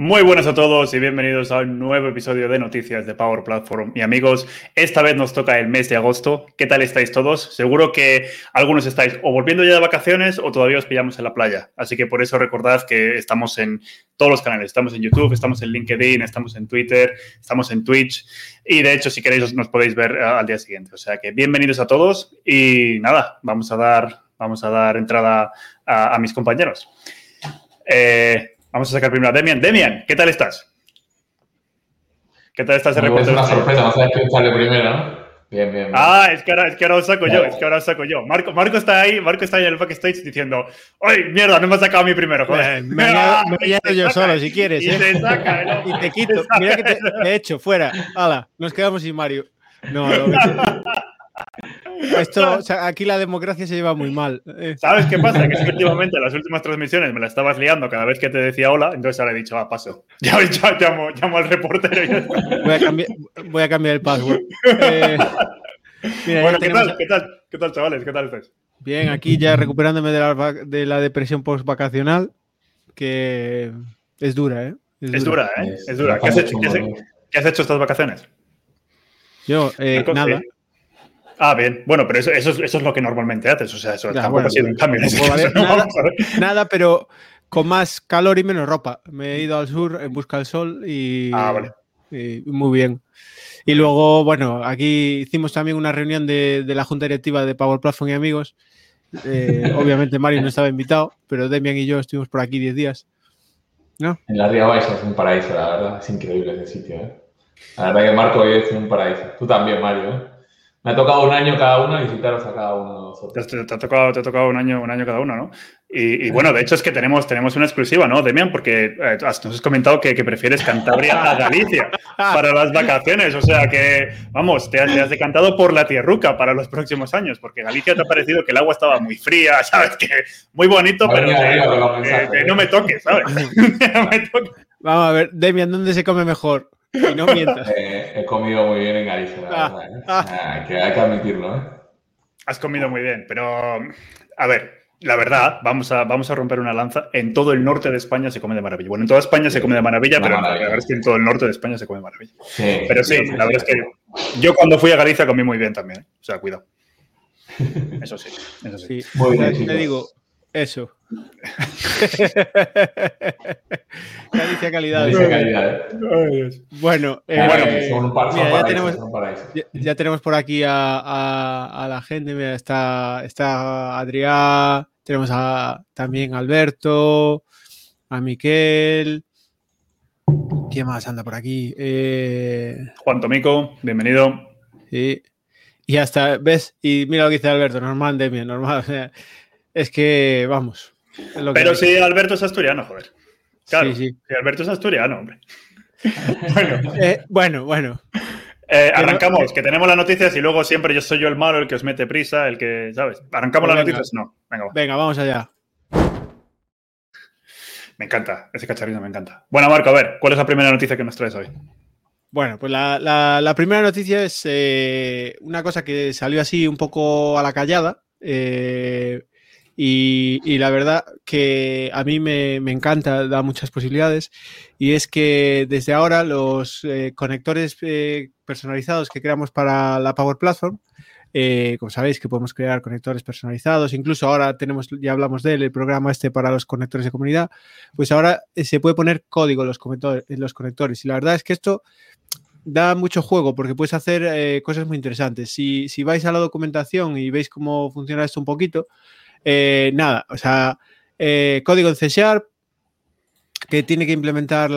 Muy buenas a todos y bienvenidos a un nuevo episodio de Noticias de Power Platform. Y amigos, esta vez nos toca el mes de agosto. ¿Qué tal estáis todos? Seguro que algunos estáis o volviendo ya de vacaciones o todavía os pillamos en la playa. Así que por eso recordad que estamos en todos los canales. Estamos en YouTube, estamos en LinkedIn, estamos en Twitter, estamos en Twitch. Y de hecho, si queréis, nos podéis ver eh, al día siguiente. O sea que bienvenidos a todos y nada, vamos a dar, vamos a dar entrada a, mis compañeros. Eh, Vamos a sacar primero a Demian. Demian, ¿qué tal estás? ¿Qué tal estás de Es una sorpresa, no sabes quién sale primero, ¿no? Bien, bien, bien. Ah, es que ahora, es que ahora os saco yo, es que ahora os saco yo. Marco, Marco está ahí, Marco está ahí en el backstage diciendo, ¡ay, mierda, no me has sacado a mí primero! Joder. me, he yo solo, si quieres. Y, ¿eh? te saca, ¿no? y te quito. Mira que te he hecho, fuera. Hala, nos quedamos sin Mario. No, no. Esto, aquí la democracia se lleva muy mal. Eh. ¿Sabes qué pasa? Que es que últimamente las últimas transmisiones me la estabas liando cada vez que te decía hola, entonces ahora he dicho, ah, paso. Ya, llamo, llamo, al reportero y voy, a cambiar, voy a cambiar el password. Eh, bueno, ¿qué tal? ¿qué tal? ¿Qué tal, chavales? ¿Qué tal estáis? Bien, aquí ya recuperándome de la, de la depresión post-vacacional, que es dura, ¿eh? Es, dura. ¿eh? Es, dura. ¿Qué has, hecho, ¿qué, has, hecho, estas vacaciones? Yo, eh, nada. Ah, bien. Bueno, pero eso, eso, es lo que normalmente haces. O sea, eso tampoco ha sido un cambio. nada, pero con más calor y menos ropa. Me he ido al sur en busca del sol y, ah, vale. muy bien. Y luego, bueno, aquí hicimos también una reunión de, la junta directiva de Power Platform y amigos. Eh, obviamente Mario no estaba invitado, pero Demian y yo estuvimos por aquí 10 días. ¿No? En la Ría Baixa es un paraíso, la verdad. Es increíble ese sitio. ¿eh? La verdad que Marco hoy es un paraíso. Tú también, Mario. ¿Eh? Me ha tocado un año cada uno visitaros a cada uno de nosotros. Te, ha tocado, te ha tocado un año, un año cada uno, ¿no? Y, bueno, de hecho es que tenemos, tenemos una exclusiva, ¿no, Demian? Porque eh, nos has comentado que, prefieres Cantabria a Galicia para las vacaciones. O sea que, vamos, te has, decantado por la tierruca para los próximos años, porque Galicia te ha parecido que el agua estaba muy fría, ¿sabes? Que muy bonito, pero que, no me toques, ¿sabes? no me toques. Vamos a ver, Demian, ¿dónde se come mejor? No mientas. Eh, he comido muy bien en Galicia, ah, ¿eh? ah. Ah, que hay que admitirlo, ¿eh? Has comido muy bien, pero a ver, la verdad, vamos a, vamos a romper una lanza. En todo el norte de España se come de maravilla. Bueno, en toda España se come de maravilla, pero la verdad es que en todo el norte de España se come de maravilla. pero sí, la verdad es que yo cuando fui a Galicia comí muy bien también. O sea, cuidado. Eso sí, eso sí. Muy bien, te digo, eso. Calicia calidad. calidad. Bueno, ya, tenemos, por aquí a, la gente. está, está Adrián, tenemos a, también a Alberto, a Miquel. ¿Quién más anda por aquí? Eh, Juan Tomico, bienvenido. Sí. Y hasta, ¿ves? Y mira lo que dice Alberto, normal, Demian, normal. Es que, vamos, pero si Alberto es asturiano, joder. Claro, sí, sí. Alberto es asturiano, hombre. bueno, eh, bueno. bueno. Eh, arrancamos, que tenemos las noticias y luego siempre yo soy yo el malo, el que os mete prisa, el que, ¿sabes? ¿Arrancamos las noticias? No. Venga, Venga, vamos allá. Me encanta, ese cacharrito me encanta. Bueno, Marco, a ver, ¿cuál es la primera noticia que nos traes hoy? Bueno, pues la, primera noticia es eh, una cosa que salió así un poco a la callada. Eh, y, la verdad que a mí me, encanta, da muchas posibilidades. Y es que desde ahora los eh, conectores eh, personalizados que creamos para la Power Platform, eh, como sabéis que podemos crear conectores personalizados, incluso ahora tenemos, ya hablamos de él, el programa este para los conectores de comunidad, pues ahora se puede poner código en los, en los conectores. Y la verdad es que esto da mucho juego porque puedes hacer cosas muy interesantes. Si, si vais a la documentación y veis cómo funciona esto un poquito, eh, nada, o sea, eh, código en C Sharp que tiene que implementar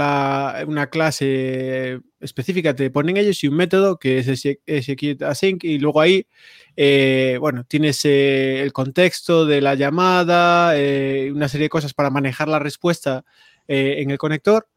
una clase específica, te ponen ellos y un método que es execute async y luego ahí, eh, bueno, tienes el contexto de la llamada, una serie de cosas para manejar la respuesta en el conector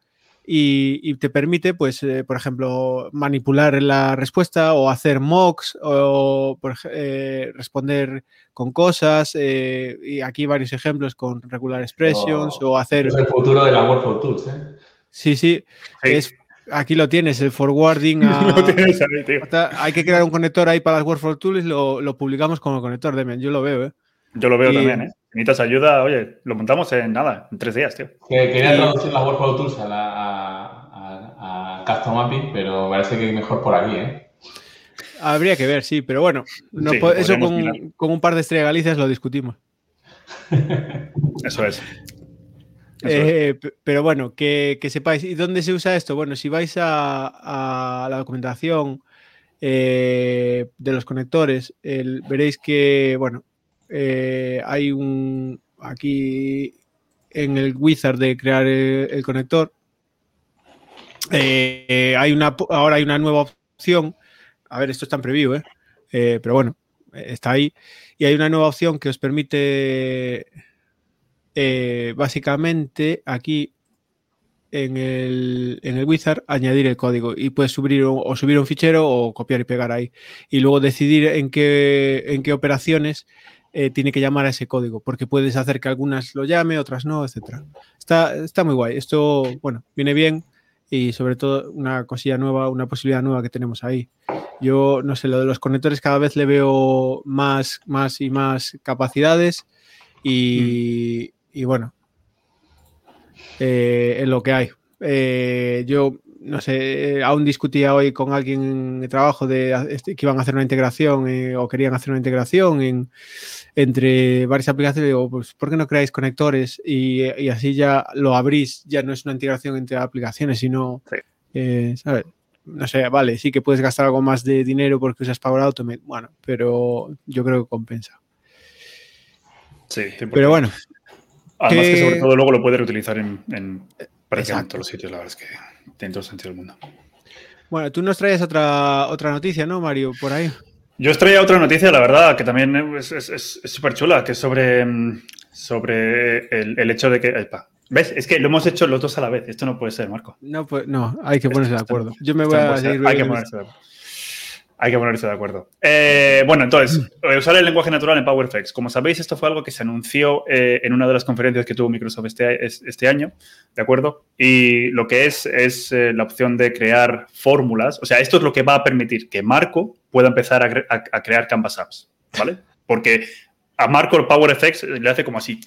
y, te permite, pues, eh, por ejemplo, manipular la respuesta o hacer mocks o eh, responder con cosas. Eh, y aquí varios ejemplos con regular expressions o hacer... Es el futuro de la Workflow Tools, ¿eh? Sí, sí. Es, aquí lo tienes, el forwarding. Hay que crear un conector ahí para las Workflow Tools y lo, lo publicamos como conector, de Yo lo veo, ¿eh? Yo lo veo también, ¿eh? Necesitas ayuda, oye, lo montamos en nada, en tres días, tío. quería traducir la Workflow Tools a la, custom API, pero parece que mejor por aquí, ¿eh? Habría que ver, sí, pero bueno, eso con, un par de estrellas galicias lo discutimos. eso es. Eh, pero bueno, que, sepáis. ¿Y dónde se usa esto? Bueno, si vais a, la documentación eh, de los conectores, veréis que, bueno, eh, hay un aquí en el wizard de crear el, conector. hay una, ahora hay una nueva opción. A ver, esto está en preview, pero bueno, está ahí. Y hay una nueva opción que os permite eh, básicamente aquí en el, en el, wizard añadir el código y puedes subir o subir un fichero o copiar y pegar ahí y luego decidir en qué, en qué operaciones eh, tiene que llamar a ese código porque puedes hacer que algunas lo llame, otras no, etcétera. Está, está muy guay. Esto, bueno, viene bien y sobre todo una cosilla nueva, una posibilidad nueva que tenemos ahí. Yo no sé, lo de los conectores cada vez le veo más, más y más capacidades y, mm y bueno, eh, es lo que hay. Eh, yo no sé, aún discutía hoy con alguien de trabajo de este, que iban a hacer una integración eh, o querían hacer una integración entre varias aplicaciones. Digo, pues, ¿por qué no creáis conectores y, así ya lo abrís? Ya no es una integración entre aplicaciones, sino, ¿sabes? No sé, vale, sí que puedes gastar algo más de dinero porque usas Power Automate, bueno, pero yo creo que compensa. Sí, pero bueno, Además que sobre todo luego lo puede reutilizar en, en prácticamente todos los sitios, la verdad es que tiene todo el sentido del mundo. Bueno, tú nos traes otra, otra noticia, ¿no, Mario? Por ahí. Yo os traía otra noticia, la verdad, que también es súper chula, que es sobre, sobre el, el hecho de que... ¿Ves? Es que lo hemos hecho los dos a la vez. Esto no puede ser, Marco. No, pues, no hay que ponerse de acuerdo. Yo me voy a seguir... Hay que ponerse de acuerdo. Hay que ponerse de acuerdo. Eh, bueno, entonces, mm. usar el lenguaje natural en PowerFX. Como sabéis, esto fue algo que se anunció eh, en una de las conferencias que tuvo Microsoft este, este, año, ¿de acuerdo? Y lo que es es eh, la opción de crear fórmulas. O sea, esto es lo que va a permitir que Marco pueda empezar a, crear Canvas apps, ¿vale? Porque a Marco el PowerFX le hace como así.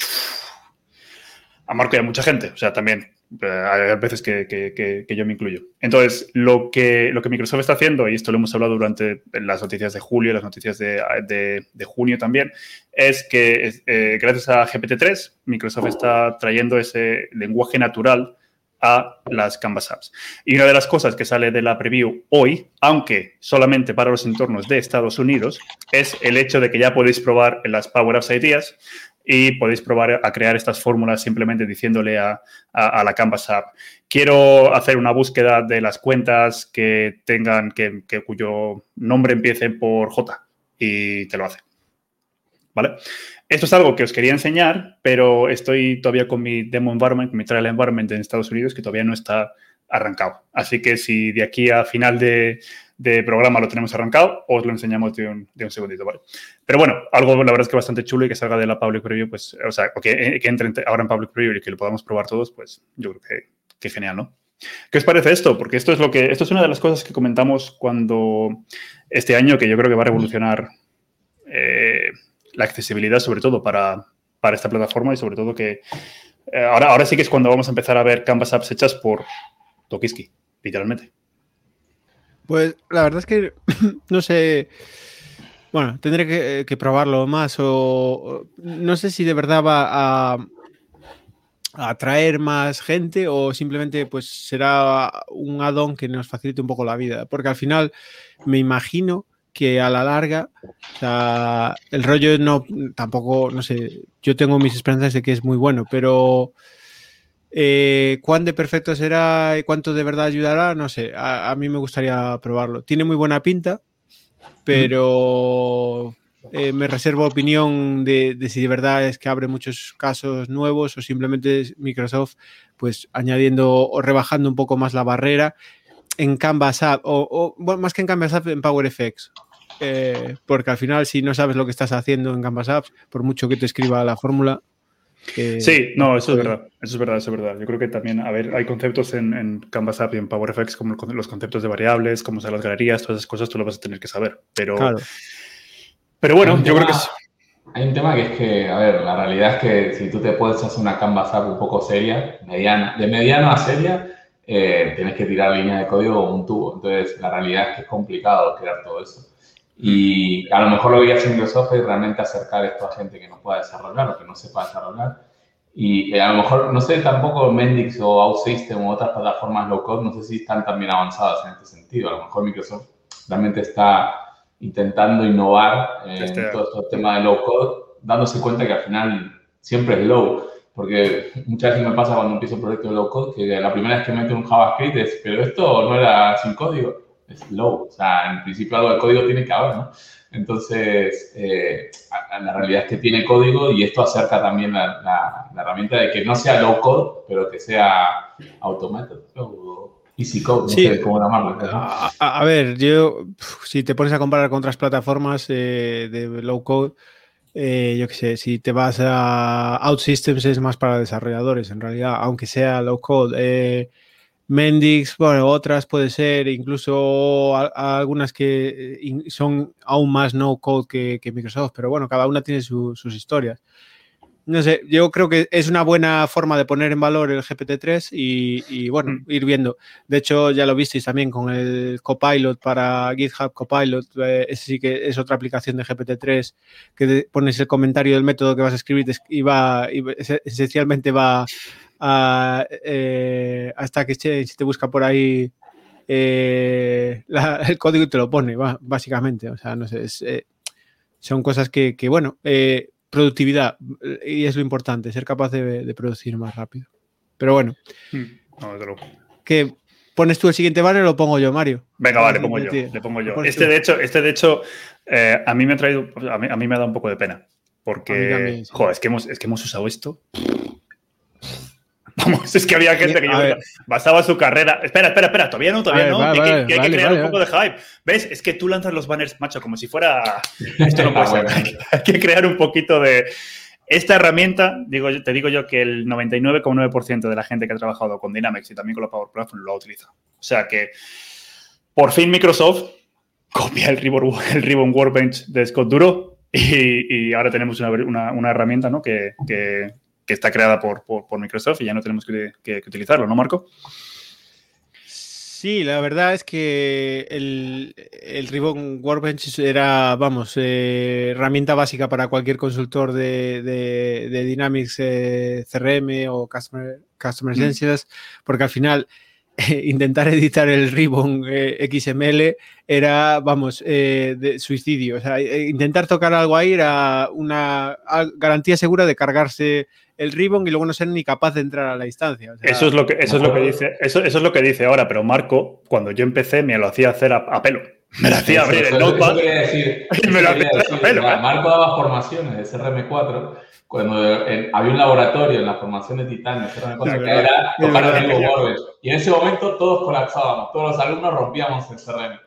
A Marco y a mucha gente, o sea, también eh, hay veces que, yo me incluyo. Entonces, lo que, lo que Microsoft está haciendo, y esto lo hemos hablado durante las noticias de julio, las noticias de, junio también, es que eh, gracias a GPT-3, Microsoft está trayendo ese lenguaje natural a las Canvas Apps. Y una de las cosas que sale de la preview hoy, aunque solamente para los entornos de Estados Unidos, es el hecho de que ya podéis probar en las Power Apps Ideas y podéis probar a crear estas fórmulas simplemente diciéndole a, la Canvas App, quiero hacer una búsqueda de las cuentas que tengan, que, cuyo nombre empiece por J y te lo hace. ¿Vale? Esto es algo que os quería enseñar, pero estoy todavía con mi demo environment, mi trial environment en Estados Unidos, que todavía no está arrancado. Así que si de aquí a final de, de programa lo tenemos arrancado, os lo enseñamos de un, de un, segundito, ¿vale? Pero bueno, algo la verdad es que bastante chulo y que salga de la public preview, pues, o sea, que, que entre ahora en public preview y que lo podamos probar todos, pues yo creo que, que genial, ¿no? ¿Qué os parece esto? Porque esto es lo que, esto es una de las cosas que comentamos cuando este año, que yo creo que va a revolucionar eh, la accesibilidad, sobre todo para, para esta plataforma y sobre todo que eh, ahora, ahora sí que es cuando vamos a empezar a ver Canvas apps hechas por Tokiski, literalmente. Pues la verdad es que no sé. Bueno, tendré que, probarlo más o, no sé si de verdad va a, atraer más gente o simplemente pues será un add-on que nos facilite un poco la vida. Porque al final me imagino que a la larga, el rollo no, tampoco, no sé, yo tengo mis esperanzas de que es muy bueno, pero eh, ¿Cuán de perfecto será y cuánto de verdad ayudará? No sé, a, mí me gustaría probarlo. Tiene muy buena pinta, pero eh, me reservo opinión de, si de verdad es que abre muchos casos nuevos o simplemente Microsoft pues añadiendo o rebajando un poco más la barrera en Canvas App o, más que en Canvas App en PowerFX. Eh, porque al final si no sabes lo que estás haciendo en Canvas Apps, por mucho que te escriba la fórmula, sí, no, eso es verdad. Eso es verdad, eso es verdad. Yo creo que también, a ver, hay conceptos en, en Canvas App y en PowerFX como los conceptos de variables, como son las galerías, todas esas cosas tú lo vas a tener que saber. Pero, pero bueno, yo creo que es... Hay un tema que es que, a ver, la realidad es que si tú te puedes hacer una Canvas App un poco seria, mediana, de mediano a seria, eh, tienes que tirar líneas de código o un tubo. Entonces, la realidad es que es complicado crear todo eso. Y a lo mejor lo que hace Microsoft es realmente acercar esto a gente que no pueda desarrollar o que no sepa desarrollar. Y eh, a lo mejor, no sé tampoco Mendix o OutSystem u otras plataformas low code, no sé si están también avanzadas en este sentido. A lo mejor Microsoft realmente está intentando innovar en este... todo este tema de low code, dándose cuenta que al final siempre es low. Porque muchas veces me pasa cuando empiezo un proyecto de low code que la primera vez que meto un JavaScript es, pero esto no era sin código, es low. O sea, en principio algo de código tiene que haber, ¿no? Entonces, eh, la realidad es que tiene código y esto acerca también la, la, herramienta de que no sea low code, pero que sea automated o easy code, no sé cómo llamarlo. A, a, ver, yo, si te pones a comparar con otras plataformas eh, de low code, eh, yo qué sé, si te vas a OutSystems es más para desarrolladores, en realidad, aunque sea low code. Mendix, bueno, otras puede ser, incluso algunas que eh, son aún más no code que, Microsoft, pero bueno, cada una tiene sus historias no sé, yo creo que es una buena forma de poner en valor el GPT-3 y, bueno, mm. ir viendo. De hecho, ya lo visteis también con el Copilot para GitHub Copilot. Eh, ese sí que es otra aplicación de GPT-3 que pones el comentario del método que vas a escribir y va, esencialmente va a, eh, hasta que se, te busca por ahí eh, el código y te lo pone, básicamente. O sea, no sé, son cosas que, que bueno, productividad, y es lo importante, ser capaz de, producir más rápido. Pero bueno. Hmm, ¿Qué, ¿Pones tú el siguiente banner o lo pongo yo, Mario? Venga, vale, pongo yo, le pongo yo. Este de, hecho, este, de hecho, eh, a mí me ha traído, a mí, a mí, me ha dado un poco de pena. Porque, joder, es que, hemos, es que hemos usado esto Vamos, es que había gente que yo basaba su carrera. Espera, espera, espera, todavía no, todavía no. hay, que, crear un poco de hype. ¿Ves? Es que tú lanzas los banners, macho, como si fuera. Esto no puede ser. hay que crear un poquito de. Esta herramienta, digo, te digo yo que el 99,9% de la gente que ha trabajado con Dynamics y también con la Power Platform lo ha utilizado. O sea que por fin Microsoft copia el Ribbon, el Ribbon Workbench de Scott Duro y, ahora tenemos una, una, herramienta ¿no? que, que que está creada por, Microsoft y ya no tenemos que, utilizarlo, ¿no, Marco? Sí, la verdad es que el, el Ribbon Workbench era, vamos, eh, herramienta básica para cualquier consultor de, Dynamics eh, CRM o Customer, Customer mm. porque al final intentar editar el Ribbon eh, XML era, vamos, de suicidio. O sea, intentar tocar algo ahí era una garantía segura de cargarse el ribbon y luego no ser ni capaz de entrar a la instancia. eso es lo que, eso es lo que dice, eso, eso, es lo que dice ahora, pero Marco, cuando yo empecé, me lo hacía hacer a, pelo. Me lo hacía abrir el notepad. me lo hacía a pelo. ¿eh? Marco daba formaciones de CRM4 cuando había un laboratorio en la formación de Titán CRM4 que era tocar el Y en ese momento todos colapsábamos, todos los alumnos rompíamos el CRM.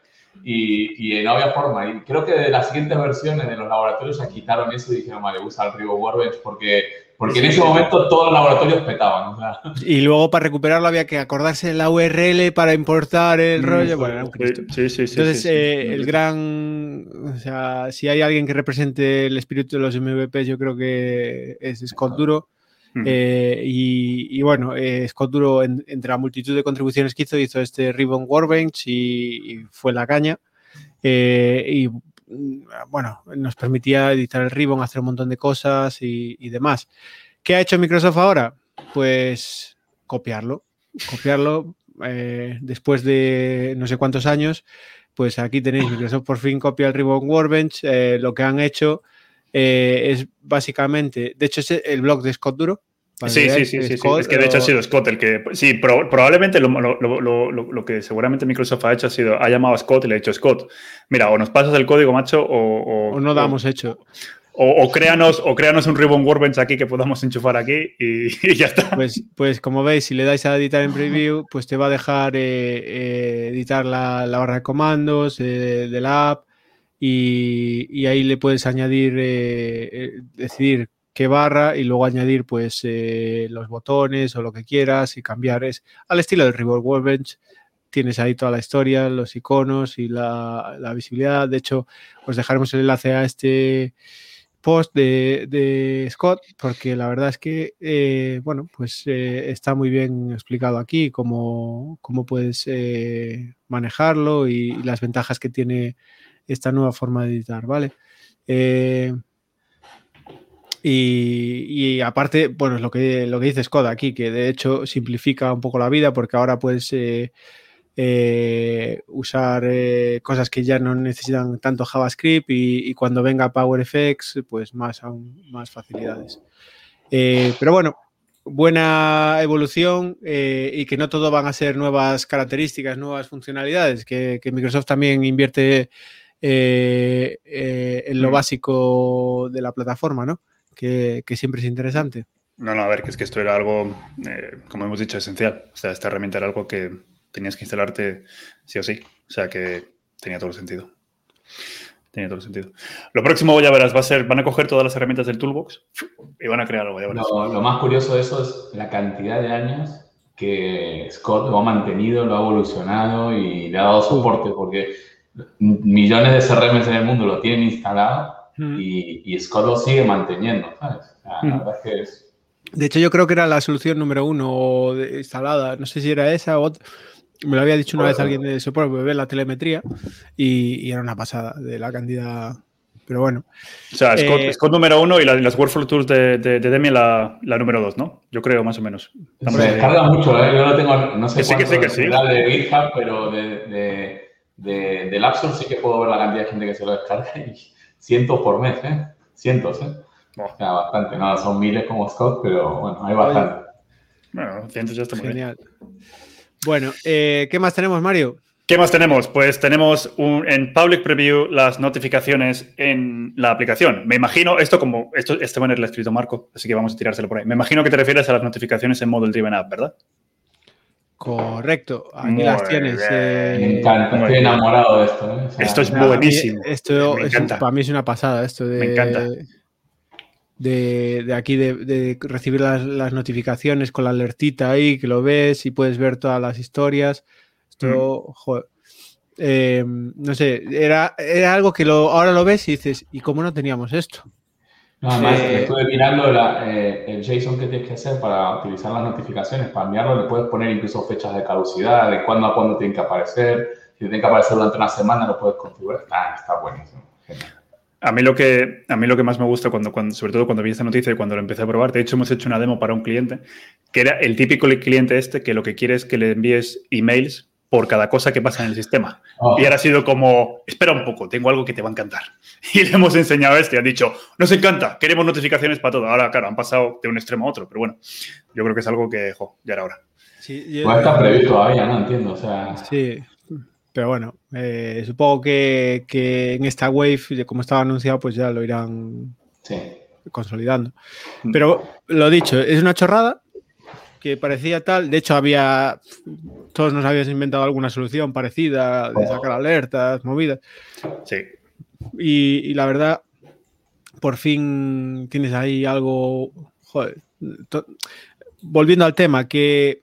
Y, y, no había forma. Y creo que de las siguientes versiones de los laboratorios ya quitaron eso y dijeron, vale, usa el Workbench porque porque en ese momento todos los laboratorios petaban. Y luego para recuperarlo había que acordarse de la URL para importar el mm, rollo. Bueno, Sí, sí, sí. Entonces, eh, el gran. O sea, si hay alguien que represente el espíritu de los MVPs, yo creo que es Scott Duro. Mm. Eh, y, bueno, eh, Scott Duro, entre la multitud de contribuciones que hizo, hizo este Ribbon Workbench y, y fue la caña. y Mm, bueno, nos permitía editar el ribbon, hacer un montón de cosas y, demás. ¿Qué ha hecho Microsoft ahora? Pues copiarlo, copiarlo eh, después de no sé cuántos años. Pues aquí tenéis, Microsoft por fin copia el Ribbon Workbench. Eh, lo que han hecho eh, es básicamente, de hecho es el blog de Scott Duro, Sí, sí, sí, sí, Es que de hecho ha sido Scott el que. Sí, probablemente lo, que seguramente Microsoft ha hecho ha sido, ha llamado a Scott y le ha dicho, Scott, mira, o nos pasas el código, macho, o. O, no damos hecho. O, créanos, o créanos un Ribbon Workbench aquí que podamos enchufar aquí y, ya está. Pues, pues como veis, si le dais a editar en preview, pues te va a dejar eh, eh, editar la, barra de comandos eh, de la app y, y, ahí le puedes añadir, decidir barra y luego añadir pues eh, los botones o lo que quieras y cambiar. Es al estilo del Reward Workbench. Tienes ahí toda la historia, los iconos y la, visibilidad. De hecho, os dejaremos el enlace a este post de, Scott, porque la verdad es que, eh, bueno, pues eh, está muy bien explicado aquí cómo, cómo puedes manejarlo y, las ventajas que tiene esta nueva forma de editar, ¿vale? Y, aparte, bueno, es lo que, lo que dice Scott aquí, que de hecho simplifica un poco la vida porque ahora puedes eh, usar eh, cosas que ya no necesitan tanto JavaScript y, cuando venga PowerFX, pues más aún más facilidades. Eh, pero bueno, buena evolución y que no todo van a ser nuevas características, nuevas funcionalidades, que, Microsoft también invierte en lo mm. básico de la plataforma, ¿no? Que, que, siempre es interesante. No, no, a ver, que es que esto era algo, como hemos dicho, esencial. O sea, esta herramienta era algo que, tenías que instalarte sí o sí. O sea que tenía todo el sentido. Tenía todo el sentido. Lo próximo, ya verás, va a ser, van a coger todas las herramientas del toolbox y van a crear algo, ya verás. Lo, más curioso de eso es la cantidad de años que Scott lo ha mantenido, lo ha evolucionado y le ha dado soporte, porque millones de CRMs en el mundo lo tienen instalado y, Scott lo sigue manteniendo, ¿sabes? La verdad es que es... De hecho, yo creo que era la solución número uno instalada. No sé si era esa o otra me lo había dicho una vez alguien de soporte, ver la telemetría y, era una pasada de la cantidad. Pero bueno. O sea, Scott, eh, número uno y las Workflow Tools de, de, Demi la, la, número dos, ¿no? Yo creo, más o menos. Se descarga mucho, ¿eh? Yo no tengo, no sé cuánto sí, que sí, de GitHub, pero de, de, del App Store sí que puedo ver la cantidad de gente que se lo descarga y cientos por mes, ¿eh? Cientos, ¿eh? O sea, bastante. Nada, son miles como Scott, pero bueno, hay bastante. Bueno, cientos ya está muy Genial. Bueno, eh, ¿qué más tenemos, Mario? ¿Qué más tenemos? Pues tenemos en Public Preview las notificaciones en la aplicación. Me imagino, esto como, esto, este banner lo ha escrito Marco, así que vamos a tirárselo por ahí. Me imagino que te refieres a las notificaciones en Model Driven App, ¿verdad? Correcto, aquí las tienes. Eh, me encanta, estoy enamorado de esto. ¿eh? esto es buenísimo. Esto para mí es una pasada, esto de... Me encanta de, aquí de, recibir las, notificaciones con la alertita ahí, que lo ves y puedes ver todas las historias. Esto, mm. joder, eh, no sé, era, era algo que lo, ahora lo ves y dices, ¿y cómo no teníamos esto? No, además, eh, estuve mirando eh, el JSON que tienes que hacer para utilizar las notificaciones. Para enviarlo le puedes poner incluso fechas de caducidad, de cuándo a cuándo tienen que aparecer. Si tienen que aparecer durante una semana, lo puedes configurar. Ah, está buenísimo. Genial. A mí, lo que, a mí lo que más me gusta, cuando, cuando, sobre todo cuando vi esta noticia y cuando lo empecé a probar, de hecho hemos hecho una demo para un cliente, que era el típico cliente este que lo que quiere es que le envíes emails por cada cosa que pasa en el sistema. Oh. Y ahora ha sido como, espera un poco, tengo algo que te va a encantar. Y le hemos enseñado esto y han dicho, nos encanta, queremos notificaciones para todo. Ahora, claro, han pasado de un extremo a otro, pero bueno, yo creo que es algo que, jo, ya era hora. Sí, pues está previsto todavía, no entiendo. O sea... Sí, pero bueno, eh, supongo que, en esta wave, como estaba anunciado, pues ya lo irán consolidando. Mm. Pero lo dicho, es una chorrada que parecía tal. De hecho, había. Todos nos habíamos inventado alguna solución parecida de sacar alertas, movidas. Sí. Y, la verdad, por fin tienes ahí algo. Joder. Volviendo al tema, que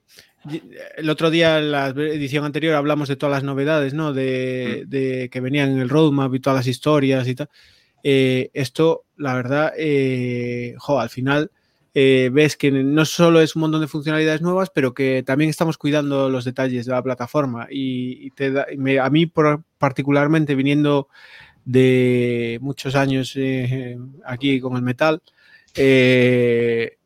el otro día, en la edición anterior, hablamos de todas las novedades, ¿no? De, mm. que venían en el roadmap y todas las historias y tal. Eh, esto, la verdad, eh, al final eh, ves que no solo es un montón de funcionalidades nuevas, pero que también estamos cuidando los detalles de la plataforma. Y, te a mí, particularmente, viniendo de muchos años aquí con el metal, eh,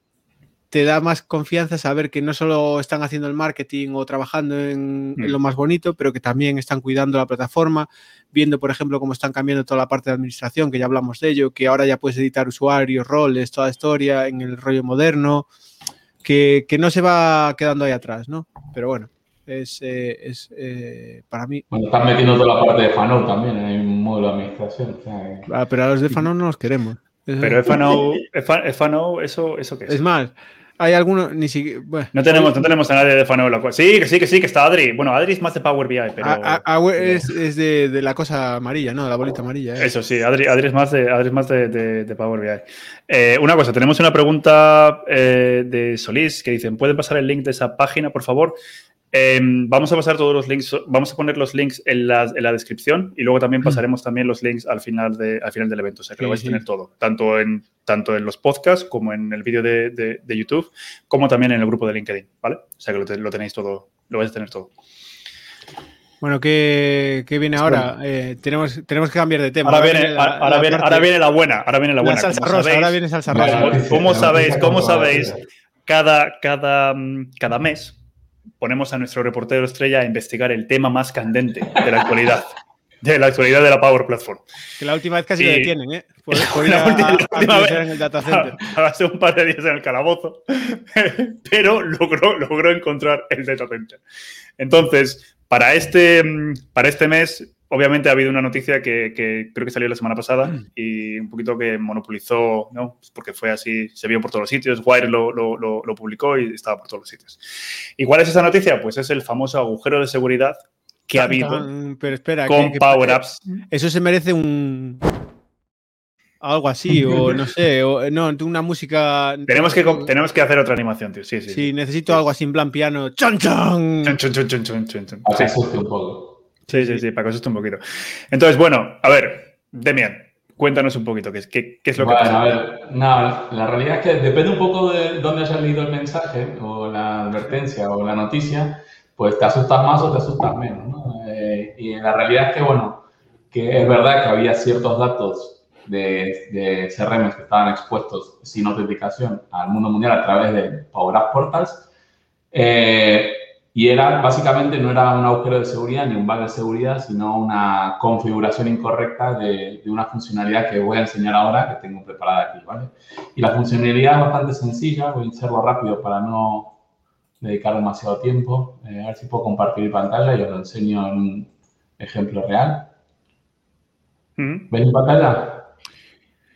te da más confianza saber que no solo están haciendo el marketing o trabajando en, lo mm. más bonito, pero que también están cuidando la plataforma, viendo, por ejemplo, cómo están cambiando toda la parte de administración, que ya hablamos de ello, que ahora ya puedes editar usuarios, roles, toda historia en el rollo moderno, que, no se va quedando ahí atrás, ¿no? Pero bueno, es, eh, es eh, para mí. Bueno, están metiendo toda la parte de Fanou también, hay un módulo de administración. Ah, pero a los de Fanou no los queremos. Pero Fanou, eso, ¿eso qué es? Es más, hay algunos, ni siquiera. no, tenemos, no tenemos a nadie de Fanola. Sí, que sí, que sí, que está Adri. Bueno, Adri es más de Power BI, pero. es, de, la cosa amarilla, ¿no? De la bolita amarilla. ¿eh? Eso sí, Adri, es más de, Adri es más de, Power BI. Eh, una cosa, tenemos una pregunta eh, de Solís que dicen: ¿Pueden pasar el link de esa página, por favor? Em, vamos a pasar todos los links, vamos a poner los links en la, descripción y luego también mm. pasaremos también los links al final, de, al final del evento. O sea que lo vais a tener todo, tanto en, tanto en los podcasts como en el vídeo de, YouTube, como también en el grupo de LinkedIn, ¿vale? O sea que lo, tenéis todo, lo vais a tener todo. Bueno, ¿qué, viene ahora? Eh, tenemos, tenemos que cambiar de tema. Ahora, viene, la, ahora, viene, la buena. Ahora viene la buena. salsa rosa, ahora viene salsa rosa. ¿Cómo, sabéis? ¿Cómo sabéis? Cada, cada, cada mes ponemos a nuestro reportero estrella a investigar el tema más candente de la actualidad. de la actualidad de la Power Platform. Que la última vez casi lo detienen, ¿eh? Por, ir a, última, vez, en el data center. Hace un par de días en el calabozo, pero logró, logró encontrar el data center. Entonces, para este, para este mes, obviamente ha habido una noticia que, creo que salió la semana pasada mm. y un poquito que monopolizó, ¿no? Porque fue así, se vio por todos los sitios, Wire lo, lo, lo, publicó y estaba por todos los sitios. ¿Y cuál es esa noticia? Pues es el famoso agujero de seguridad que ha habido pero espera, con Power Apps. Eso se merece un algo así, o no sé, o no, una música. Tenemos que, tenemos que hacer otra animación, tío. Sí, sí. Sí, necesito algo así en plan piano. ¡Chan, chan! ¡Chan, chan, chan, chan, chan, Sí. Sí, sí, sí, para que asuste un poquito. Entonces, bueno, a ver, Demian, cuéntanos un poquito, ¿qué, qué, qué es lo que pasa? A ver, nada, la realidad es que depende un poco de dónde hayas leído el mensaje, o la advertencia, o la noticia, pues te asustas más o te asustas menos, ¿no? Eh, y la realidad es que, bueno, que es verdad que había ciertos datos de, de CRM que estaban expuestos sin autenticación al mundo mundial a través de Power App Portals. Eh, y era, básicamente, no era un agujero de seguridad ni un bug de seguridad, sino una configuración incorrecta de, de, una funcionalidad que voy a enseñar ahora, que tengo preparada aquí, ¿vale? Y la funcionalidad es bastante sencilla, voy a hacerlo rápido para no dedicar demasiado tiempo. Eh, a ver si puedo compartir pantalla y os lo enseño en un ejemplo real. ¿Ven mi pantalla?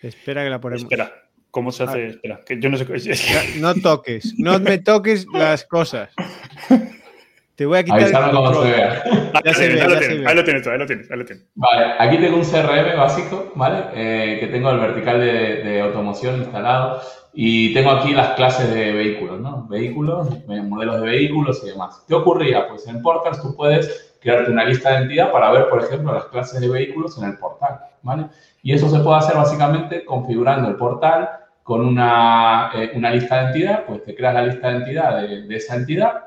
Espera que la ponemos. Espera, ¿cómo se hace? Espera, que yo no sé. No toques, no me toques las cosas. Te voy a quitar. Avisarme cómo se vea. Ya se ve, ahí, lo tienes, ahí lo tienes, ahí lo tienes, ahí lo tienes. Vale, aquí tengo un CRM básico, ¿vale? Eh, que tengo el vertical de, de, automoción instalado y tengo aquí las clases de vehículos, ¿no? Vehículos, eh, modelos de vehículos y demás. ¿Qué ocurría? Pues en Portals tú puedes crearte una lista de entidad para ver, por ejemplo, las clases de vehículos en el portal, ¿vale? Y eso se puede hacer básicamente configurando el portal con una, eh, una lista de entidad, pues te creas la lista de entidad de, de esa entidad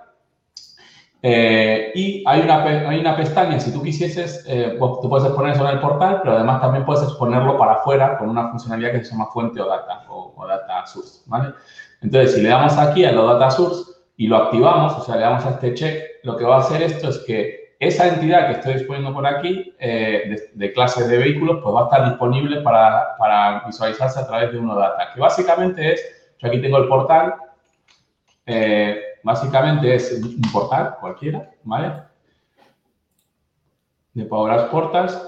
eh, y hay una, hay una pestaña, si tú quisieses, eh, tú puedes exponer eso en el portal, pero además también puedes exponerlo para afuera con una funcionalidad que se llama fuente o data o, data source, ¿vale? Entonces, si le damos aquí a lo data source y lo activamos, o sea, le damos a este check, lo que va a hacer esto es que esa entidad que estoy exponiendo por aquí, eh, de, clases de vehículos, pues va a estar disponible para, para visualizarse a través de uno data, que básicamente es, yo aquí tengo el portal, eh, básicamente es un portal cualquiera, ¿vale? De Power Portals,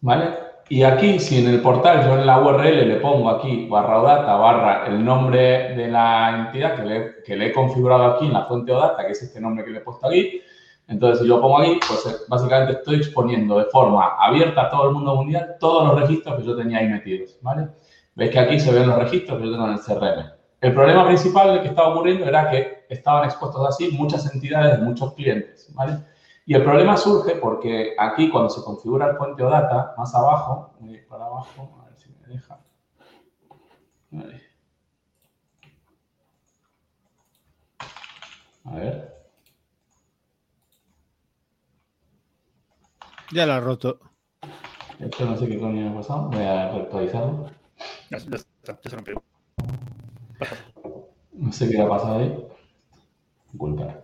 ¿vale? Y aquí, si en el portal yo en la URL le pongo aquí barra data barra el nombre de la entidad que le, he configurado aquí en la fuente data, que es este nombre que le he puesto aquí, entonces si yo pongo ahí, pues eh, básicamente estoy exponiendo de forma abierta a todo el mundo mundial todos los registros que yo tenía ahí metidos, ¿vale? Veis que aquí se ven los registros que yo tengo en el CRM. El problema principal que estaba ocurriendo era que estaban expuestos así muchas entidades de muchos clientes, ¿vale? Y el problema surge porque aquí cuando se configura el puente o data, más abajo, voy a ir para abajo, a ver si me deja. Vale. A ver. Ya lo ha roto. Esto no sé qué coño me ha pasado. Voy a actualizarlo. Ya, ya está, ya se rompió. No sé qué ha pasado ahí. Culpa.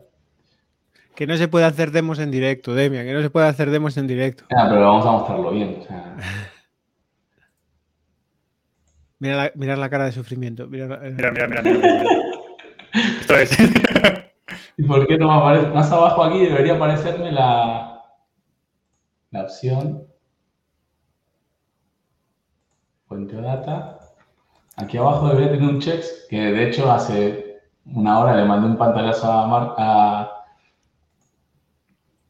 Que no se puede hacer demos en directo, Demia, que no se puede hacer demos en directo. Ah, pero vamos a mostrarlo bien. O sea... mira, la, la, cara de sufrimiento. Mira, mira, mira. mira, mira. Esto es. ¿Y por qué no me aparece? Más abajo aquí debería aparecerme la, la opción. Fuente data. Aquí abajo debería tener un check que de hecho hace una hora le mandé un pantallazo a Marc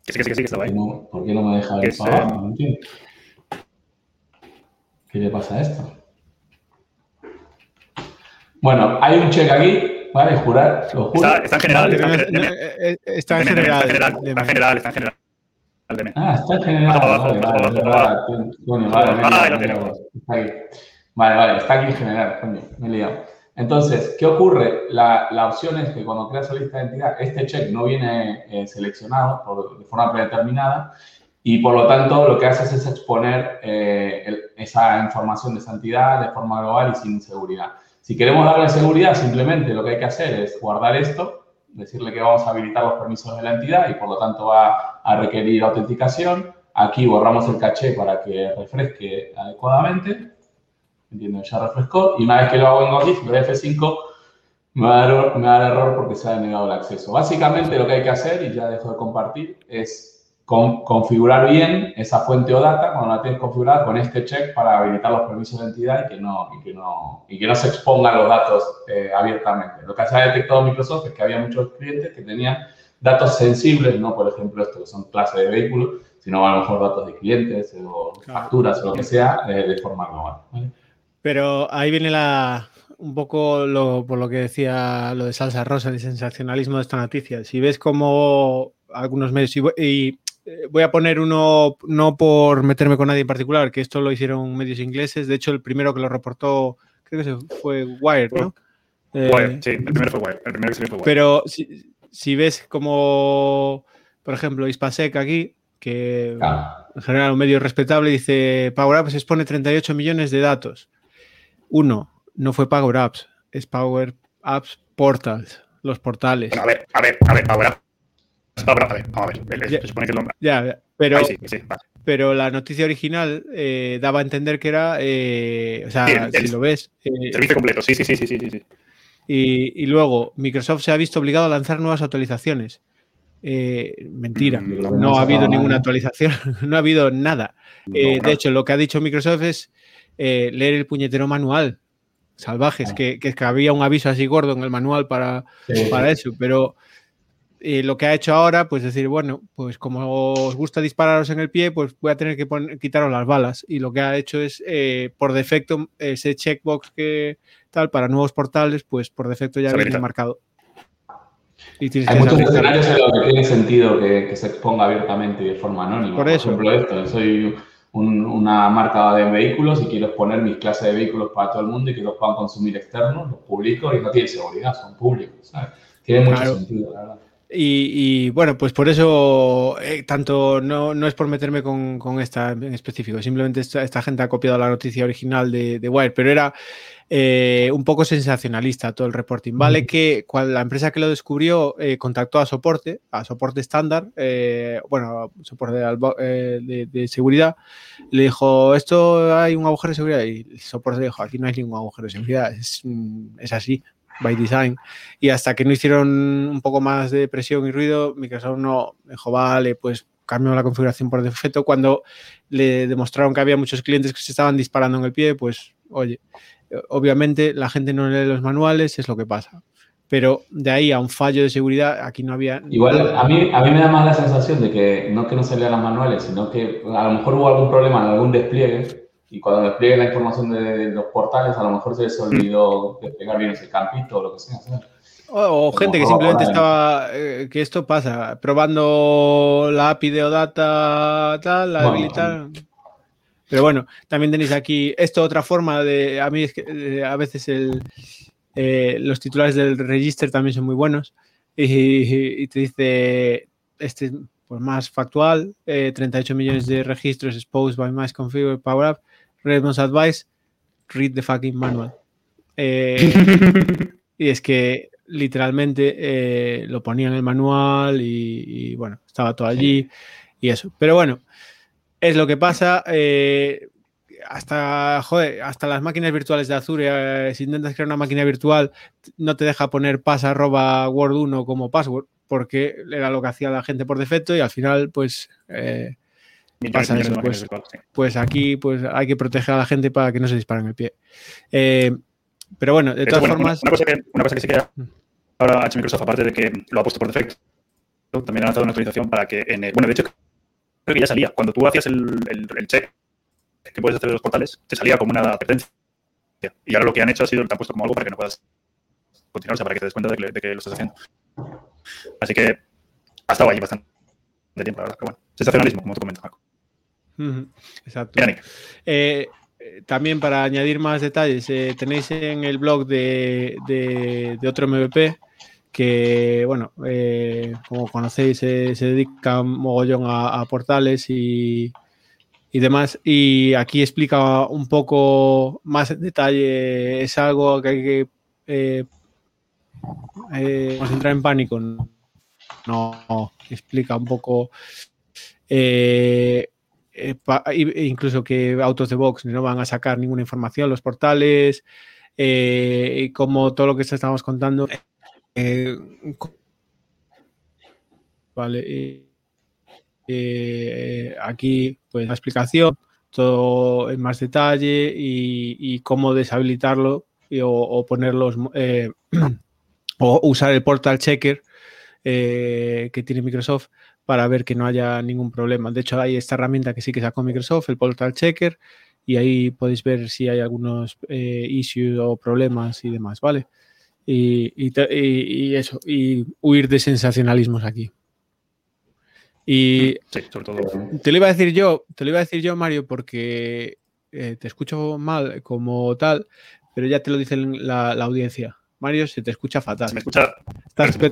Que sí, que sí, que sí, que estaba ahí. ¿Por qué no me deja ver para abajo? No entiendo. ¿Qué le pasa a esto? Bueno, hay un check aquí, ¿vale? Jurar, lo juro. Está, está en general, está en general. eh, Está en Está en general. está en general, está en general. Ah, está en general. Abajo, abajo, abajo, Ah, ahí lo tenemos. Está aquí. Vale, vale, está aquí en general, coño, me he liado. Entonces, ¿qué ocurre? La, la opción es que cuando creas la lista de identidad, este check no viene eh, seleccionado por- de forma predeterminada y por lo tanto lo que haces es exponer eh, el- esa información de esa entidad de forma global y sin seguridad. Si queremos darle seguridad, simplemente lo que hay que hacer es guardar esto, decirle que vamos a habilitar los permisos de la entidad y por lo tanto va a requerir autenticación. Aquí borramos el caché para que refresque adecuadamente. Entiendo, ya refrescó. Y una vez que lo hago en Godif, lo F5, me va, a dar, me va a dar error porque se ha denegado el acceso. Básicamente lo que hay que hacer, y ya dejo de compartir, es con- configurar bien esa fuente o data cuando la tienes configurada con este check para habilitar los permisos de entidad y que no, y que no, y que no se expongan los datos eh, abiertamente. Lo que se ha detectado Microsoft es que había muchos clientes que tenían datos sensibles, no por ejemplo esto que son clases de vehículos, sino a lo mejor datos de clientes o facturas o lo que sea eh, de forma global. ¿vale? Pero ahí viene la un poco lo, por lo que decía lo de salsa rosa, el sensacionalismo de esta noticia. Si ves como algunos medios, y, eh, voy a poner uno, no por meterme con nadie en particular, que esto lo hicieron medios ingleses, de hecho el primero que lo reportó, creo que se- fue Wired, ¿no? Eh, Wire, sí, el primero fue Wire. El primero que salió fue Wire. pero si, si ves como, por ejemplo, Ispasec aquí, que Claro. en general un medio respetable, dice Power Apps expone 38 millones de datos. Uno, no fue Power Apps, es Power Apps Portals, los portales. Bueno, a ver, a ver, a ver, ahora. Ahora, a ver, vamos a ver. Ya. Se supone que el nombre. Ya, pero, sí, sí, pero la noticia original eh, daba a entender que era, eh, o sea, Sí, el- si el- lo ves, eh, Servicio completo, sí, sí, sí, sí, sí, sí, y, y luego Microsoft se ha visto obligado a lanzar nuevas actualizaciones. Eh, mentira, Mm, no ha habido ninguna actualización, no ha habido nada. Eh, No, de hecho, lo que ha dicho Microsoft es eh, leer el puñetero manual. Salvajes, Ah. que, que, que había un aviso así gordo en el manual para, Sí. para eso, pero eh, lo que ha hecho ahora, pues decir, bueno, pues como os gusta dispararos en el pie, pues voy a tener que quitaros las balas. Y lo que ha hecho es, eh, por defecto, ese checkbox que tal, para nuevos portales, pues por defecto ya viene marcado. Y Hay muchos escenarios en los que tiene sentido que, que se exponga abiertamente y de forma anónima. Por eso. ejemplo, esto, soy un- una marca de vehículos y quiero exponer mis clases de vehículos para todo el mundo y que los puedan consumir externos, los publico y no tiene seguridad, son públicos. ¿sabes? Tiene mucho sentido, la verdad. Y, y, bueno, pues por eso, eh, tanto no, no es por meterme con, con esta en específico, simplemente esta, esta gente ha copiado la noticia original de, de Wire, pero era eh, un poco sensacionalista todo el reporting. Vale que cuando la empresa que lo descubrió eh, contactó a soporte, a soporte estándar, eh, bueno, soporte eh, de, de seguridad, le dijo, esto hay un agujero de seguridad y el soporte dijo, aquí no hay ningún agujero de seguridad, es, mm, es así, by design. Y hasta que no hicieron un poco más de presión y ruido, Microsoft no dijo, vale, pues cambió la configuración por defecto. Cuando le demostraron que había muchos clientes que se estaban disparando en el pie, pues oye, obviamente la gente no lee los manuales, es lo que pasa. Pero de ahí a un fallo de seguridad, aquí no había... Igual, nada. a mí, a mí me da más la sensación de que no que no se lean las manuales, sino que a lo mejor hubo algún problema en algún despliegue y cuando despliegue la información de los portales, a lo mejor se les olvidó desplegar bien ese campito o lo que sea. O, gente que simplemente estaba, eh, que esto pasa, probando la API de OData, tal, la Bueno, habilitar. Pero bueno, también tenéis aquí esto, otra forma de, a mí es que eh, a veces el, eh, los titulares del register también son muy buenos y, y te dice, este pues más factual, eh, 38 millones de registros exposed by Mice Configure Power Up, Redmond's Advice, read the fucking manual. Eh, y es que literalmente eh, lo ponía en el manual y, y, bueno, estaba todo allí y eso. Pero bueno, es lo que pasa. eh, hasta, joder, hasta las máquinas virtuales de Azure, eh, si intentas crear una máquina virtual, no te deja poner pas arroba word 1 como password, porque era lo que hacía la gente por defecto y al final, pues, eh, pasa eso, pues. sí. pues aquí pues hay que proteger a la gente para que no se disparen el pie. Eh, pero bueno, de, De todas hecho, bueno, formas, una, cosa que, una cosa que sí que Mm. ahora ha hecho Microsoft, aparte de que lo ha puesto por defecto, también ha lanzado una actualización para que en el. Bueno, de hecho, que ya salía. Cuando tú hacías el, el, el check que puedes hacer de los portales, te salía como una advertencia. Y ahora lo que han hecho ha sido, te han puesto como algo para que no puedas continuar, o sea, para que te des cuenta de que, de que lo estás haciendo. Así que ha estado ahí bastante tiempo, la verdad. Pero bueno, sensacionalismo, como tú comentas, Marco. Exacto. Mira, eh, también para añadir más detalles, eh, tenéis en el blog de, de- de otro MVP que, bueno, eh, como conocéis, se dedica mogollón a, portales y, y demás. Y aquí explica un poco más en detalle. Es algo que hay que eh, eh, vamos a entrar en pánico. No, explica un poco. i- incluso que autos de box no van a sacar ninguna información los portales y como todo lo que estábamos contando eh, vale eh, aquí pues la explicación todo en más detalle y, cómo deshabilitarlo o, ponerlos eh, o usar el portal checker eh, que tiene Microsoft para ver que no haya ningún problema. De hecho, hay esta herramienta que sí que sacó Microsoft, el Portal Checker, y ahí podéis ver si hay algunos issues o problemas y demás, ¿vale? Y, y eso, y huir de sensacionalismos aquí. Y Sí, sobre todo. te lo iba a decir yo, te lo iba a decir yo, Mario, porque eh, te escucho mal como tal, pero ya te lo dice la, la audiencia. Mario, se te escucha fatal. Se me escucha. Estás pe-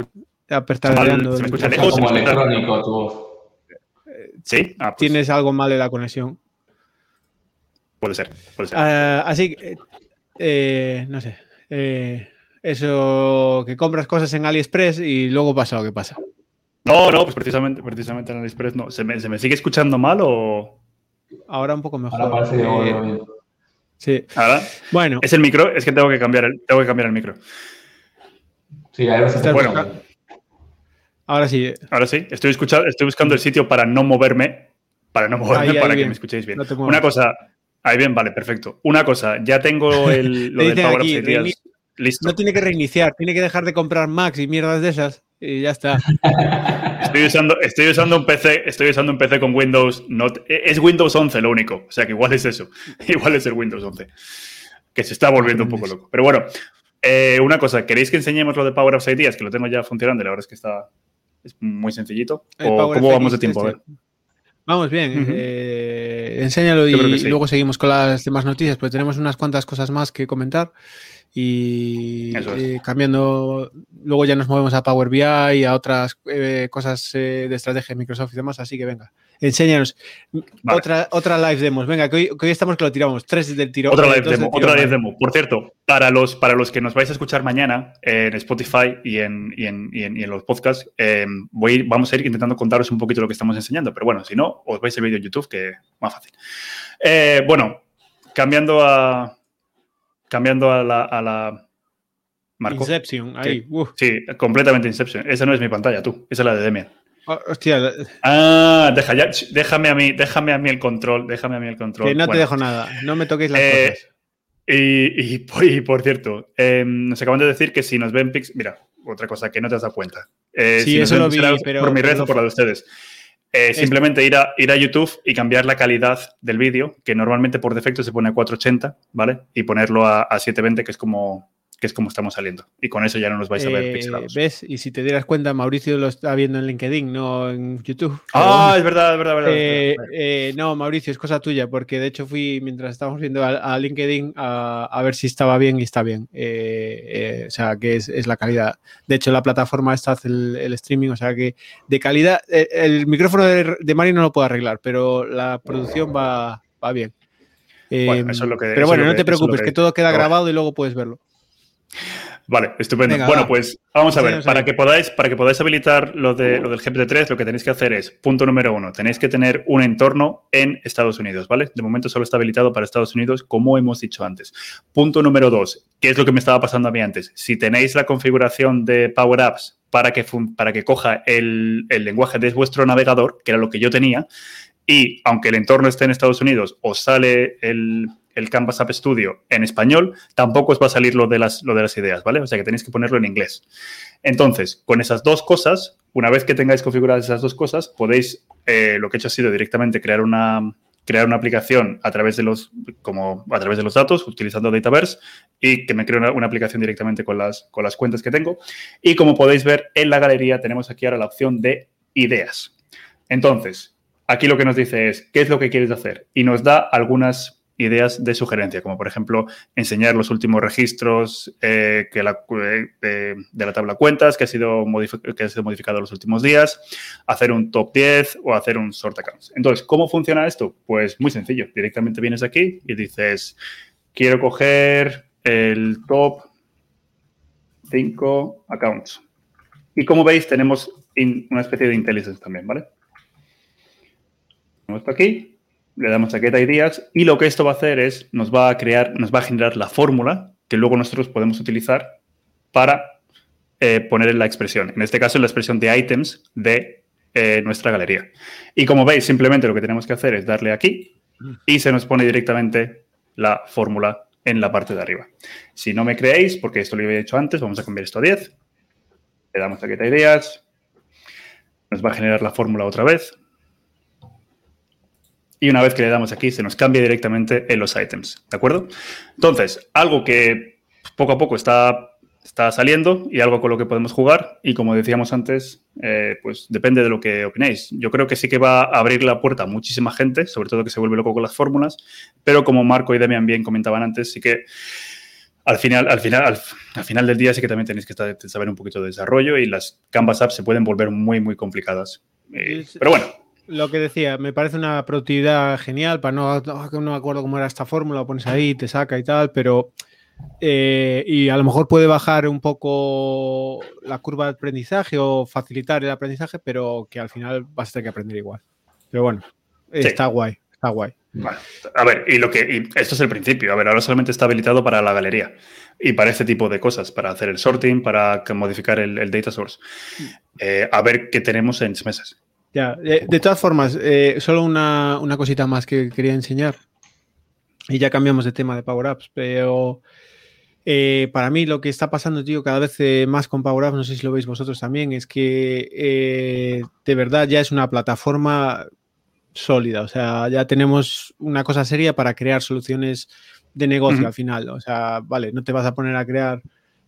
apertadeando se me el escucha micrófono. lejos, se me como electrónico tu voz. Sí, ah, pues Tienes algo mal en la conexión. puede ser. Puede ser. Ah, así que, eh, no sé. eh, eso que compras cosas en AliExpress y luego pasa lo que pasa. No, no, pues precisamente, precisamente en AliExpress no. ¿Se me, ¿Se me sigue escuchando mal o.? Ahora un poco mejor. Ahora parece que eh, sí. Ahora. Bueno, Es el micro, es que tengo que cambiar el, tengo que cambiar el micro. Sí, ahora escucha. buscando- ahora sí. Ahora sí, estoy, escuchando, estoy buscando el sitio para no moverme, para no moverme, Ahí, ahí, para que bien. me escuchéis bien. No. Una cosa, ahí bien, vale, perfecto. Una cosa, ya tengo el, lo del Power Up aquí, 6 días reini- listo. No tiene que reiniciar, tiene que dejar de comprar Max y mierdas de esas y ya está. Estoy usando, estoy usando un PC, estoy usando un PC con Windows, not- es Windows 11 lo único, o sea que igual es eso, igual es el Windows 11, que se está volviendo un poco loco. Pero bueno, eh, una cosa, ¿queréis que enseñemos lo de Power 6 días? Que lo tengo ya funcionando y la verdad es que está es muy sencillito. ¿O cómo vamos de tiempo? A ver. Vamos bien, eh, enséñalo y sí. luego seguimos con las demás noticias, pues tenemos unas cuantas cosas más que comentar y es. eh, cambiando, luego ya nos movemos a Power BI y a otras eh, cosas eh, de estrategia de Microsoft y demás, así que venga, enséñanos. Vale. Otra, otra live demos, venga, que hoy, que hoy estamos que lo tiramos, tres del tiro. Otra eh, live demo, otra live demo. Por cierto, para los, para los que nos vais a escuchar mañana en Spotify y en, y en, y en- y en los podcasts, eh, voy, vamos a ir intentando contaros un poquito lo que estamos enseñando. Pero bueno, si no, os vais el vídeo en YouTube, que más fácil. Eh, bueno, cambiando a. Cambiando a la. A la Marco. Inception, ahí. Sí, completamente Inception. Esa no es mi pantalla, tú. Esa es la de Demian. Oh, hostia, Ah, deja ya, déjame a mí, déjame a mí el control, déjame a mí el control. que no te Bueno, dejo nada, no me toquéis las Eh, cosas. Y, y, por- y por cierto, eh, nos acaban de decir que si nos ven pix, mira, otra cosa que no te has dado cuenta. Eh, Sí, si eso lo vi, pero- por mi red o por la de ustedes. Eh, simplemente ir a, ir a YouTube y cambiar la calidad del vídeo, que normalmente por defecto se pone a 480, ¿vale? Y ponerlo a, a 720, que es como que es como estamos saliendo. Y con eso ya no nos vais a ver Eh, pixelados. ¿Ves? Y si te dieras cuenta, Mauricio lo está viendo en LinkedIn, no en YouTube. Ah, es verdad, es verdad, es verdad. Eh, verdad. eh, no, Mauricio, es cosa tuya, porque de hecho fui mientras estábamos viendo a, a LinkedIn a, a ver si estaba bien y está bien. Eh, o sea, que es, es la calidad. De hecho, la plataforma esta hace el, el streaming, o sea que de calidad. el micrófono de, de Mario no lo puedo arreglar, pero la producción va, va bien. Bueno, Eh, eso es lo que- pero bueno, no te preocupes, que- que todo queda grabado y luego puedes verlo. Vale, estupendo. Venga, bueno, va. pues vamos a ver. Para que podáis, para que podáis habilitar lo, de, lo del GPT-3, lo que tenéis que hacer es, punto número uno, tenéis que tener un entorno en Estados Unidos, ¿vale? De momento solo está habilitado para Estados Unidos, como hemos dicho antes. Punto número dos, ¿qué es lo que me estaba pasando a mí antes? Si tenéis la configuración de Power Apps para que, para que coja el, el lenguaje de vuestro navegador, que era lo que yo tenía, y aunque el entorno esté en Estados Unidos, os sale el, el Canvas App Studio en español, tampoco os va a salir lo de, las, lo de las ideas, ¿vale? O sea que tenéis que ponerlo en inglés. Entonces, con esas dos cosas, una vez que tengáis configuradas esas dos cosas, podéis, eh, lo que he hecho ha sido directamente crear una, crear una aplicación a través de los, como a través de los datos, utilizando Dataverse, y que me cree una, aplicación directamente con las, con las cuentas que tengo. Y como podéis ver en la galería, tenemos aquí ahora la opción de ideas. Entonces, aquí lo que nos dice es, ¿qué es lo que quieres hacer? Y nos da algunas ideas de sugerencia, como por ejemplo enseñar los últimos registros eh, que eh, de la tabla cuentas que ha, sido que ha sido modificado los últimos días, hacer un top 10 o hacer un sort accounts. Entonces, ¿cómo funciona esto? Pues muy sencillo. Directamente vienes aquí y dices, quiero coger el top 5 accounts. Y como veis, tenemos una especie de intelligence también, ¿vale? Esto aquí le damos a Ideas y lo que esto va a hacer es nos va a crear, nos va a generar la fórmula que luego nosotros podemos utilizar para eh, poner en la expresión. En este caso, en la expresión de items de eh, nuestra galería. Y como veis, simplemente lo que tenemos que hacer es darle aquí y se nos pone directamente la fórmula en la parte de arriba. Si no me creéis, porque esto lo había hecho antes, vamos a cambiar esto a 10. Le damos a Ideas. Nos va a generar la fórmula otra vez y una vez que le damos aquí se nos cambia directamente en los items, ¿de acuerdo? Entonces, algo que poco a poco está, está saliendo y algo con lo que podemos jugar y como decíamos antes, eh, pues depende de lo que opinéis. Yo creo que sí que va a abrir la puerta a muchísima gente, sobre todo que se vuelve loco con las fórmulas, pero como Marco y Demian bien comentaban antes, sí que al final, al final, al, final del día sí que también tenéis que saber un poquito de desarrollo y las Canvas apps se pueden volver muy, muy complicadas. Eh, pero bueno, lo que decía, me parece una productividad genial, para no, no me acuerdo cómo era esta fórmula, lo pones ahí, te saca y tal, pero eh, y a lo mejor puede bajar un poco la curva de aprendizaje o facilitar el aprendizaje, pero que al final vas a tener que aprender igual. Pero bueno, está guay, está guay. A ver, y lo que y esto es el principio. A ver, ahora solamente está habilitado para la galería y para este tipo de cosas, para hacer el sorting, para modificar el, data source. Mm. Eh, a ver qué tenemos en seis meses. Ya, de, todas formas, eh, solo una, cosita más que quería enseñar. Y ya cambiamos de tema de Power Apps, pero eh, para mí lo que está pasando, tío, cada vez eh, más con Power Apps, no sé si lo veis vosotros también, es que de verdad ya es una plataforma sólida. O sea, ya tenemos una cosa seria para crear soluciones de negocio al final. O sea, vale, no te vas a poner a crear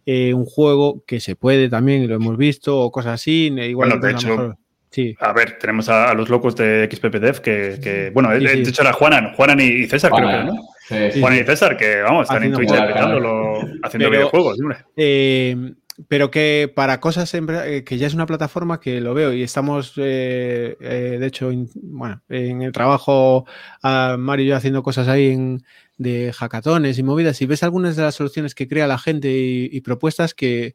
un juego que se puede también, lo hemos visto, o cosas así. Igual bueno, de hecho, a ver, tenemos a, los locos de XPPDev que, que bueno, de hecho era Juanan, Juanan y César, creo que, ¿no? Juanan y César, que vamos, están en Twitch haciendo videojuegos, eh, pero que para cosas eh, que ya es una plataforma que lo veo y estamos, eh, de hecho, bueno, en el trabajo, a Mario y yo haciendo cosas ahí en, de hackatones y movidas, y ves algunas de las soluciones que crea la gente y, propuestas que,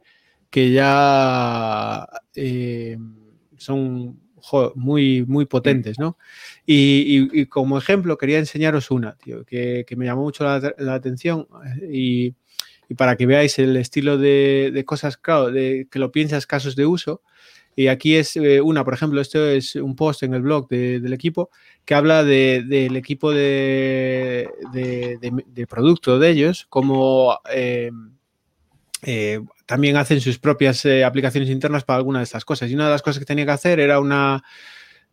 que ya son muy, muy potentes, ¿no? Y, como ejemplo quería enseñaros una, tío, que, me llamó mucho la, atención y, para que veáis el estilo de, cosas, claro, de que lo piensas casos de uso. Y aquí es eh, una, por ejemplo, esto es un post en el blog del equipo que habla del equipo de, producto de ellos, como eh, eh, también hacen sus propias eh, aplicaciones internas para alguna de estas cosas. Y una de las cosas que tenía que hacer era una,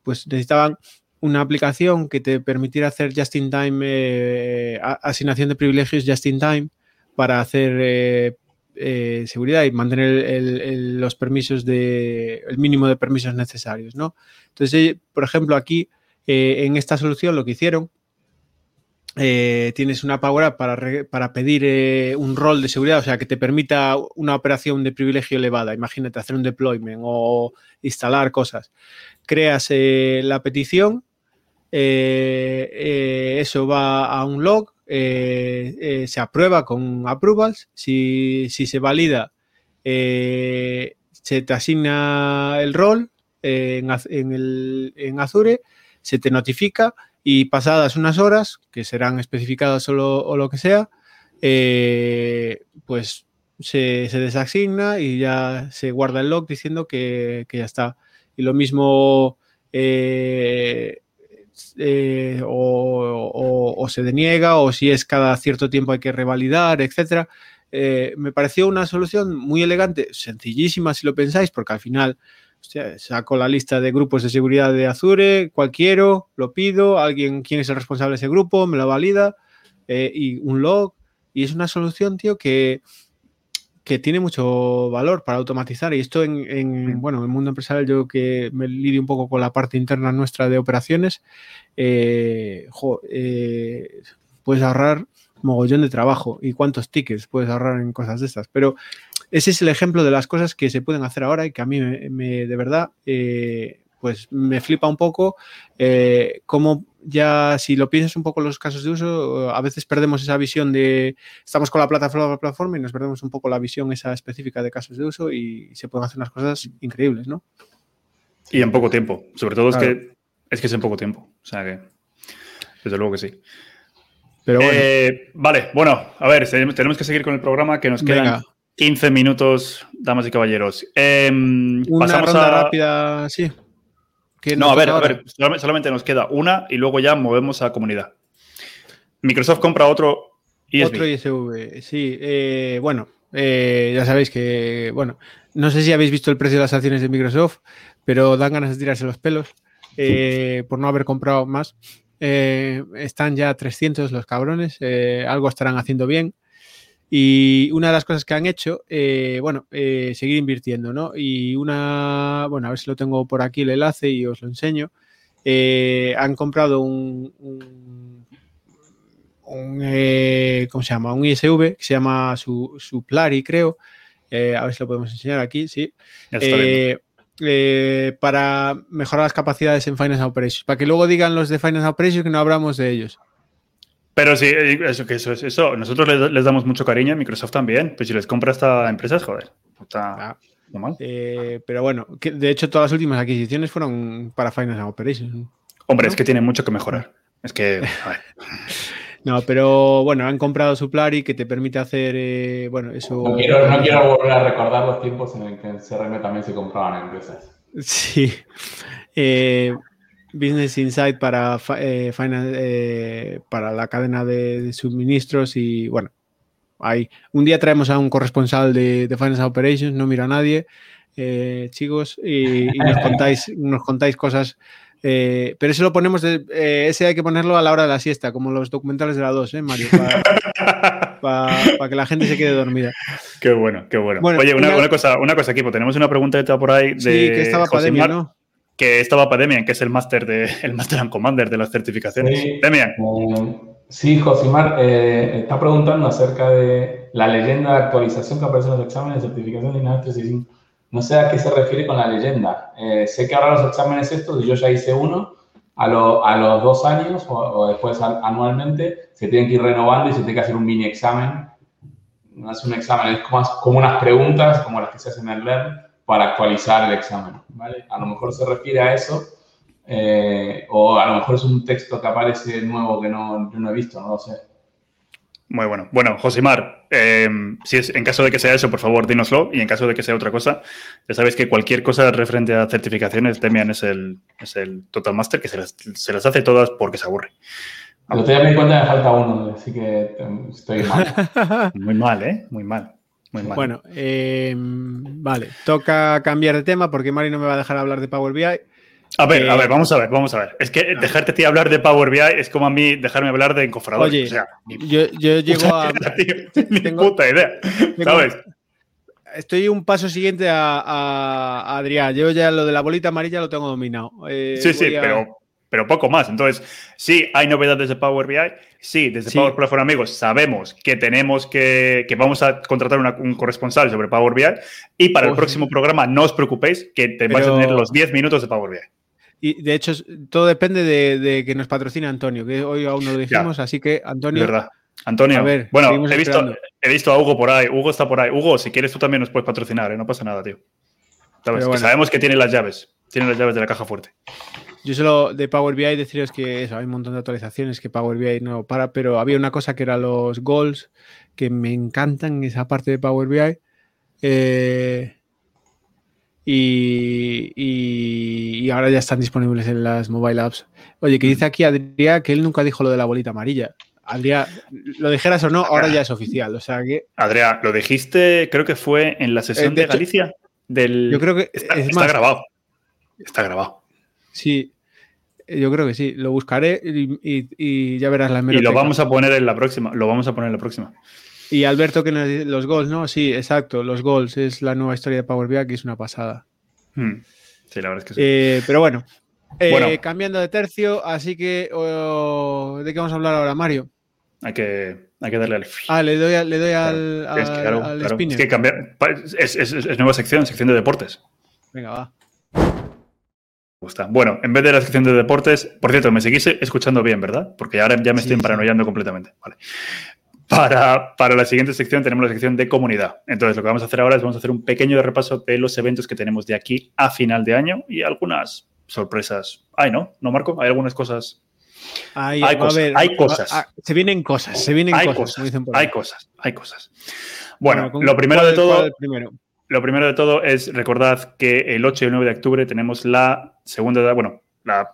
pues necesitaban una aplicación que te permitiera hacer just in time, eh, asignación de privilegios just in time para hacer seguridad y mantener los permisos de, el mínimo de permisos necesarios, ¿no? Entonces, por ejemplo, aquí en esta solución lo que hicieron eh, tienes una Power App para, pedir eh, un rol de seguridad, o sea, que te permita una operación de privilegio elevada. Imagínate hacer un deployment o instalar cosas. Creas eh, la petición, eso va a un log, se aprueba con approvals. Si, se valida, se te asigna el rol en, en Azure, se te notifica y pasadas unas horas, que serán especificadas o lo, que sea, eh, pues se, desasigna y ya se guarda el log diciendo que, ya está. Y lo mismo eh, eh, o, se deniega o si es cada cierto tiempo hay que revalidar, etcétera. me pareció una solución muy elegante, sencillísima si lo pensáis, porque al final saco la lista de grupos de seguridad de Azure, cualquiera, lo pido, alguien, quién es el responsable de ese grupo, me lo valida eh, y un log. Y es una solución, tío, que, que tiene mucho valor para automatizar. Y esto en, bueno, en el mundo empresarial, yo que me lidio un poco con la parte interna nuestra de operaciones, eh, eh, puedes ahorrar mogollón de trabajo y cuántos tickets puedes ahorrar en cosas de estas. Pero ese es el ejemplo de las cosas que se pueden hacer ahora y que a mí me, de verdad eh, pues me flipa un poco eh, cómo ya si lo piensas un poco en los casos de uso, a veces perdemos esa visión de estamos con la plataforma, la plataforma y nos perdemos un poco la visión esa específica de casos de uso y se pueden hacer unas cosas increíbles, ¿no? Y en poco tiempo, sobre todo es que es que es en poco tiempo, o sea que desde luego que sí. Pero bueno. Eh, vale, bueno, a ver, tenemos que seguir con el programa que nos quedan 15 minutos, damas y caballeros. Em, una pasamos ronda a... rápida, sí. No, a ver, a ver, solamente nos queda una y luego ya movemos a comunidad. Microsoft compra otro ISV. Otro ISV, sí. Eh, bueno, eh, ya sabéis que, bueno, no sé si habéis visto el precio de las acciones de Microsoft, pero dan ganas de tirarse los pelos eh, por no haber comprado más. están ya 300 los cabrones, algo estarán haciendo bien. Y una de las cosas que han hecho, eh, bueno, eh, seguir invirtiendo, ¿no? Y una, bueno, a ver si lo tengo por aquí el enlace y os lo enseño. Eh, han comprado un, un, ¿cómo se llama? Un ISV que se llama su, Suplari, creo. a ver si lo podemos enseñar aquí, sí. para mejorar las capacidades en Finance Operations, para que luego digan los de Finance Operations que no hablamos de ellos. Pero sí, eh, eso, que eso es eso. Nosotros les, damos mucho cariño, Microsoft también. Pues si les compra esta empresa, joder, está normal. Eh, pero bueno, de hecho, todas las últimas adquisiciones fueron para Finance Operations. Hombre, es que tiene mucho que mejorar. Es que. no, pero bueno, han comprado su Plari que te permite hacer. Eh, bueno, eso. No quiero, no quiero, volver a recordar los tiempos en el que en CRM también se compraban empresas. Sí. Business Insight para, eh, eh, para la cadena de, suministros y bueno, hay, un día traemos a un corresponsal de, de Finance Operations, no mira a nadie, eh, chicos, y, nos, contáis, nos contáis cosas. pero eso lo ponemos, ese hay que ponerlo a la hora de la siesta, como los documentales de la 2, ¿eh, Mario? Para que la gente se quede dormida. Qué bueno, qué bueno. Oye, una, cosa, una cosa, equipo, tenemos una pregunta de por ahí de sí, que estaba pandemia, ¿no? Que estaba para Demian, que es el máster de el Master and Commander de las certificaciones. Sí, Demian. Eh, sí, Josimar, eh, está preguntando acerca de la leyenda de actualización que aparece en los exámenes de certificación de INAH 365. No sé a qué se refiere con la leyenda. Eh, sé que ahora los exámenes estos, yo ya hice uno, a, a los dos años o, después anualmente, se tienen que ir renovando y se tiene que hacer un mini examen. No es un examen, es como, como unas preguntas como las que se hacen en el LERN para actualizar el examen, ¿vale? A lo mejor se refiere a eso, eh, o a lo mejor es un texto que aparece nuevo que no, yo no he visto, no lo sé. Muy bueno. Bueno, Josimar, eh, si es, en caso de que sea eso, por favor, dínoslo. Y en caso de que sea otra cosa, ya sabéis que cualquier cosa referente a certificaciones, Demian es el, es el Total Master que se las, se las hace todas porque se aburre. Pero te me cuenta que me falta uno, así que estoy mal. Muy mal, ¿eh? Muy mal. Bueno, em, vale, toca cambiar de tema porque Mari no me va a dejar hablar de Power BI. A ver, a ver, vamos a ver, vamos a ver. Es que dejarte a ti hablar de Power BI es como a mí dejarme hablar de encofrador. Oye, o sea, yo, yo llego a. ni puta idea, ¿sabes? Estoy un paso siguiente a, Adrián. Yo ya lo de la bolita amarilla lo tengo dominado. Eh, sí, sí, pero pero poco más. Entonces, sí, hay novedades de Power BI. Sí, desde Power Platform Amigos sabemos que tenemos que, que vamos a contratar un corresponsal sobre Power BI. Y para el próximo programa, no os preocupéis, que te vais a tener los 10 minutos de Power BI. Y de hecho, todo depende de, que nos patrocine Antonio, que hoy aún no lo dijimos, así que Antonio. verdad. Antonio, ver, bueno, he visto, he visto, a Hugo por ahí. Hugo está por ahí. Hugo, si quieres, tú también nos puedes patrocinar, ¿eh? no pasa nada, tío. sabemos que tiene las llaves. Tiene las llaves de la caja fuerte. Yo solo de Power BI deciros que eso, hay un montón de actualizaciones que Power BI no para, pero había una cosa que era los goals que me encantan esa parte de Power BI. Eh, y, ahora ya están disponibles en las mobile apps. Oye, que dice aquí Adrián que él nunca dijo lo de la bolita amarilla. Adrián, lo dijeras o no, ahora ya es oficial. O sea que. Adrián, lo dijiste, creo que fue en la sesión eh, de, Galicia. del... Yo creo que Está, es está más, grabado. Está grabado. Sí, yo creo que sí. Lo buscaré y, y- y ya verás la Y lo vamos a poner en la próxima. Lo vamos a poner en la próxima. Y Alberto que nos dice los goals, ¿no? Sí, exacto. Los goals es la nueva historia de Power BI que es una pasada. Hmm. Sí, la verdad es que sí. Eh, pero bueno, Eh, Bueno. cambiando de tercio, así que oh, ¿de qué vamos a hablar ahora, Mario? hay, que, hay que darle al... Ah, le doy, a- le doy Claro, al, es que, al- claro, al claro, spinner. es que cambiar... es- es nueva sección, sección de deportes. Venga, va. Gusta. Bueno, en vez de la sección de deportes, por cierto, me seguís escuchando bien, ¿verdad? Porque ahora ya me Sí, estoy sí. paranoiando completamente. Vale. Para, para la siguiente sección tenemos la sección de comunidad. Entonces, lo que vamos a hacer ahora es vamos a hacer un pequeño repaso de los eventos que tenemos de aquí a final de año y algunas sorpresas. Ay, ¿no? ¿No, Marco? Hay algunas cosas. Hay cosas, hay cosas. se vienen cosas, se vienen Hay cosas, cosas, como dicen por ahí. hay cosas, hay cosas. Bueno, ¿con lo primero cuál- de todo, primero? Lo primero de todo es recordad que el 8 y el 9 de octubre tenemos la segunda, bueno, la,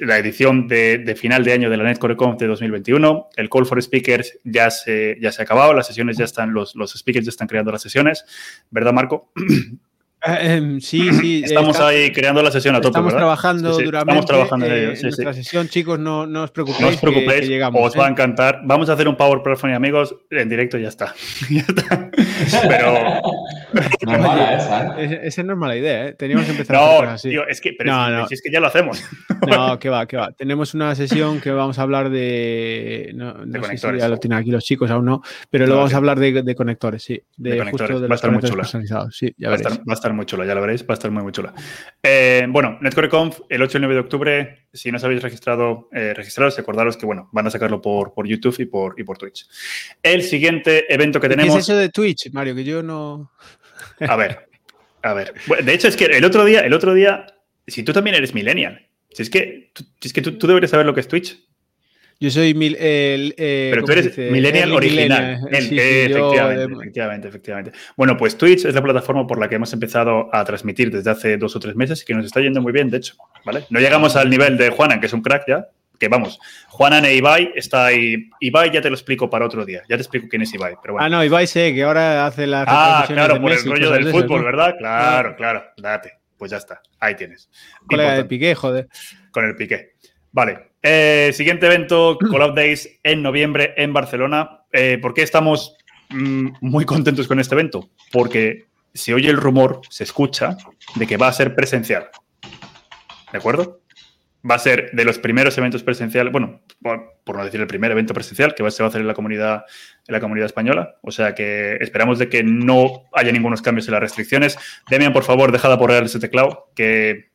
la edición de, final de año de la NetCoreConf de 2021. El Call for Speakers ya se, ya se ha acabado, las sesiones ya están, los, los speakers ya están creando las sesiones, ¿verdad, Marco? Eh, em, sí, sí. Estamos está- ahí creando la sesión a tope, Estamos ¿verdad? trabajando Sí, sí, duramente. Estamos trabajando en eh, ello, en sí, sí. nuestra sesión, chicos, no, no os preocupéis. No os que- preocupéis, que llegamos. os ¿eh? va a encantar. Vamos a hacer un Power Platform y amigos en directo y ya está. Ya está. Pero No es mala esa, ¿eh? Esa no es mala idea, ¿eh? Teníamos que empezar a hacer no, así. tío, es que, pero No, es, no. si es que ya lo hacemos. No, que va, que va. Tenemos una sesión que vamos a hablar de. No, no sé si conectores. ya lo tienen aquí los chicos, aún no, pero lo No, vamos sí. a hablar de, de conectores, sí. De, De conectores. justo de Va a estar muy personalizados. Sí, ya Va a, veréis. estar, va a estar muy chula, ya lo veréis, va a estar muy, muy chula. Eh, bueno, NetCoreConf, el 8 y el 9 de octubre, si no os habéis registrado, eh, registraros, recordaros que bueno, van a sacarlo por, por YouTube y por, y por Twitch. El siguiente evento que ¿Qué tenemos. es eso de Twitch, Mario? Que yo no. A ver, a ver. Bueno, de hecho, es que el otro día, el otro día, si tú también eres millennial, si es que, si es que tú, tú deberías saber lo que es Twitch. Yo soy mil, el, eh, Pero tú ¿cómo se eres millennial original. millennial. El- Sí, eh, yo, efectivamente, eh, efectivamente, efectivamente. Bueno, pues Twitch es la plataforma por la que hemos empezado a transmitir desde hace dos o tres meses y que nos está yendo muy bien, de hecho. ¿vale? No llegamos al nivel de Juanan, que es un crack ya, que vamos, Juanan e Ibai está ahí. Ibai ya te lo explico para otro día. Ya te explico quién es Ibai. Pero bueno. Ah, no, Ibai sé que ahora hace las Ah, claro, de por el Messi rollo del de fútbol, ¿no? ¿verdad? Claro, claro. Date. Pues ya está. Ahí tienes. De Importante. Piqué, joder. con el piqué. Vale. Eh, siguiente evento, Call of Days en noviembre en Barcelona. Eh, ¿Por qué estamos mm, muy contentos con este evento? Porque se oye el rumor, se escucha, de que va a ser presencial. ¿De acuerdo? Va a ser de los primeros eventos presenciales, bueno, por, por no decir el primer evento presencial que se va a hacer en la comunidad, en la comunidad española. O sea que esperamos de que no haya ningunos cambios en las restricciones. Demian, por favor, deja de aporrear ese teclado, que,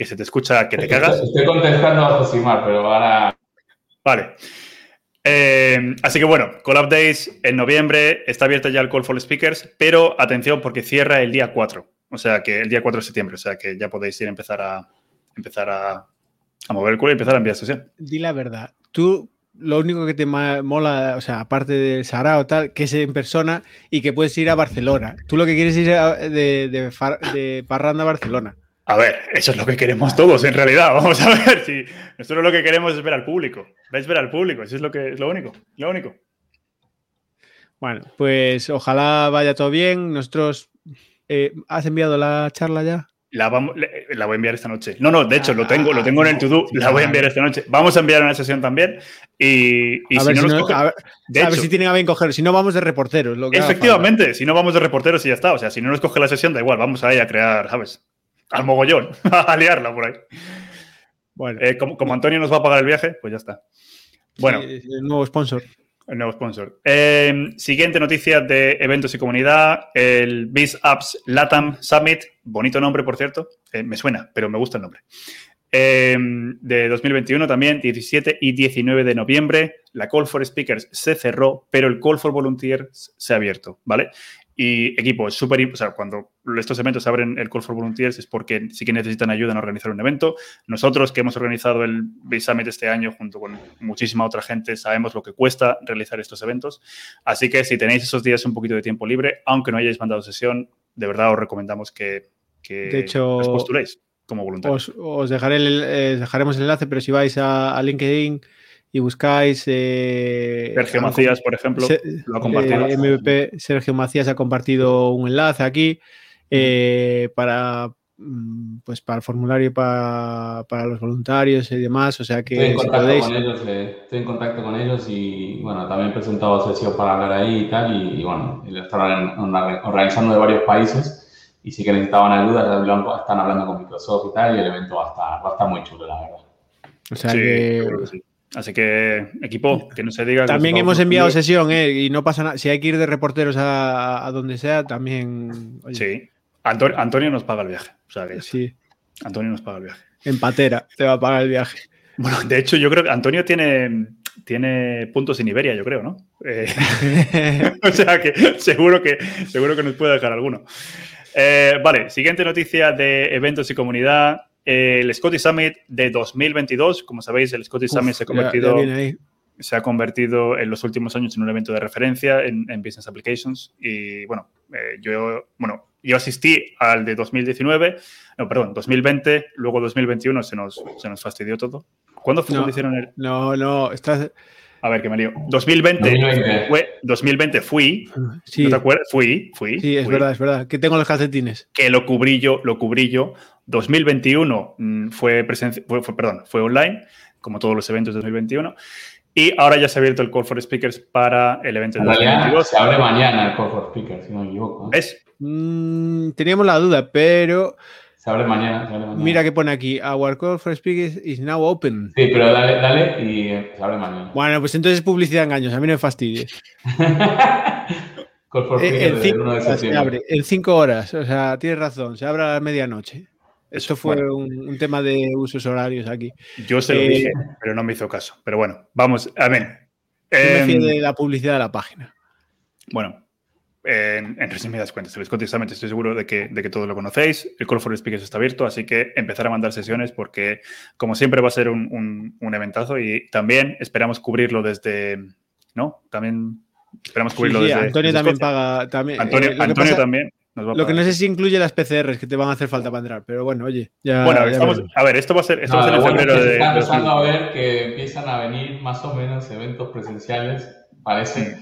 que se te escucha, que te cagas. Estoy contestando a Josimar, pero ahora Vale. Eh, así que bueno, Call of Days en noviembre está abierta ya el Call for Speakers, pero atención porque cierra el día 4, o sea que el día 4 de septiembre, o sea que ya podéis ir a empezar a empezar a, a mover el culo y empezar a enviar sesión. Di la verdad. Tú, lo único que te mola, o sea, aparte del Sarao tal, que es en persona y que puedes ir a Barcelona. Tú lo que quieres es ir a- de, de, far- de parranda a Barcelona. A ver, eso es lo que queremos todos en realidad. Vamos a ver si nosotros lo que queremos es ver al público. ¿Veis ver al público? Eso es lo que es lo único, lo único. Bueno, pues ojalá vaya todo bien. Nosotros. eh, ¿Has enviado la charla ya? La, vamos, la voy a enviar esta noche. No, no, de hecho, lo tengo, lo Ah, tengo en el to-do, la voy a enviar esta noche. Vamos a enviar una sesión también. Y, y a si ver no si, nos no- cogen- a ver- de a ver hecho, si tienen a bien coger. Si no, vamos de reporteros. lo que Efectivamente, si no vamos de reporteros y ya está. O sea, si no nos coge la sesión, da igual, vamos ahí a crear, ¿sabes? Al mogollón, a liarla por ahí. Bueno, Eh, como, como Antonio nos va a pagar el viaje, pues ya está. Bueno, sí, el nuevo sponsor. el nuevo sponsor. Eh, siguiente noticia de eventos y comunidad, el Biz Apps Latam Summit, bonito nombre, por cierto, Eh, me suena, pero me gusta el nombre. Eh, de 2021 también, 17 y 19 de noviembre. La Call for Speakers se cerró, pero el Call for Volunteers se ha abierto, ¿vale? Y equipo, es súper, o sea, cuando estos eventos abren el Call for Volunteers es porque sí que necesitan ayuda en organizar un evento. Nosotros que hemos organizado el Biz Summit este año junto con muchísima otra gente sabemos lo que cuesta realizar estos eventos. Así que si tenéis esos días un poquito de tiempo libre, aunque no hayáis mandado sesión, de verdad os recomendamos que, que De hecho, os postuléis como voluntarios. Os, os dejaré el- eh, dejaremos el enlace, pero si vais a, a LinkedIn y buscáis. eh, Sergio Macías, por ejemplo, Se- lo ha compartido. eh, MVP Sergio Macías ha compartido un enlace aquí eh, para mm, pues para el formulario para, para, los voluntarios y demás. O sea que estoy en, contacto podéis... con ellos, eh, estoy en contacto con ellos y bueno, también he presentado sesión para hablar ahí y tal. Y, y bueno, están organizando de varios países y sí que necesitaban ayuda, están hablando con Microsoft y tal, y el evento va a estar, va a estar muy chulo, la verdad. O sea que... Así que, equipo, que no se diga. También hemos enviado sesión, ¿eh? Y no pasa nada. Si hay que ir de reporteros a, donde sea, también. Sí. Antonio, nos paga el viaje. O sea sí. Antonio nos paga el viaje. En patera te va a pagar el viaje. Bueno, de hecho, yo creo que Antonio tiene, tiene puntos en Iberia, yo creo, ¿no? Eh, o sea que seguro que seguro que nos puede dejar alguno. Eh, vale, siguiente noticia de eventos y comunidad. El Scotty Summit de 2022. Como sabéis, el Scotty Summit se ha convertido. se ha convertido en los últimos años en un evento de referencia en, Business Applications. Y bueno, eh, yo, bueno, yo asistí al de 2019, no, perdón, 2020, luego 2021 se nos, se nos fastidió todo. ¿Cuándo fue no, hicieron el.? No, no, estás. A ver, que me lío. 2020, 2020. Fue, 2020 fui. Sí. ¿No te acuerdas? Fui, fui. Sí, es verdad, es verdad. Que tengo los calcetines. Que lo cubrí yo, lo cubrí yo. 2021 mm, fue, fue, fue, perdón, fue online, como todos los eventos de 2021. Y ahora ya se ha abierto el Call for Speakers para el evento de 2022. Se abre mañana el Call for Speakers, si no me equivoco. ¿Es? Mm, teníamos la duda, pero se abre mañana, se abre mañana. Mira que pone aquí, Our call for speakers is now open. Sí, pero dale, dale y eh, se abre mañana. Bueno, pues entonces es publicidad engaños, a mí no me fastidies. call for eh, speakers en, cinco, de se abre en cinco horas, o sea, tienes razón, se abre a la medianoche. Esto fue bueno. un, un, tema de usos horarios aquí. Yo se lo eh, dije, pero no me hizo caso. Pero bueno, vamos, a ver. Eh, me de la publicidad de la página. Bueno, en, en, resumidas cuentas, el Scottish Summit estoy seguro de que, de que todos lo conocéis. El Call for Speakers está abierto, así que empezar a mandar sesiones porque, como siempre, va a ser un, un, un eventazo y también esperamos cubrirlo desde, ¿no? También esperamos cubrirlo sí, sí, desde. Antonio desde también paga. También, Antonio, eh, Antonio pasa, también. Nos va a lo que no sé si incluye las PCRs que te van a hacer falta para entrar, pero bueno, oye. Ya, bueno, ya estamos, a ver, esto va a ser, esto No, va a ser en lo bueno febrero de. está de empezando a ver que empiezan a venir más o menos eventos presenciales, parece.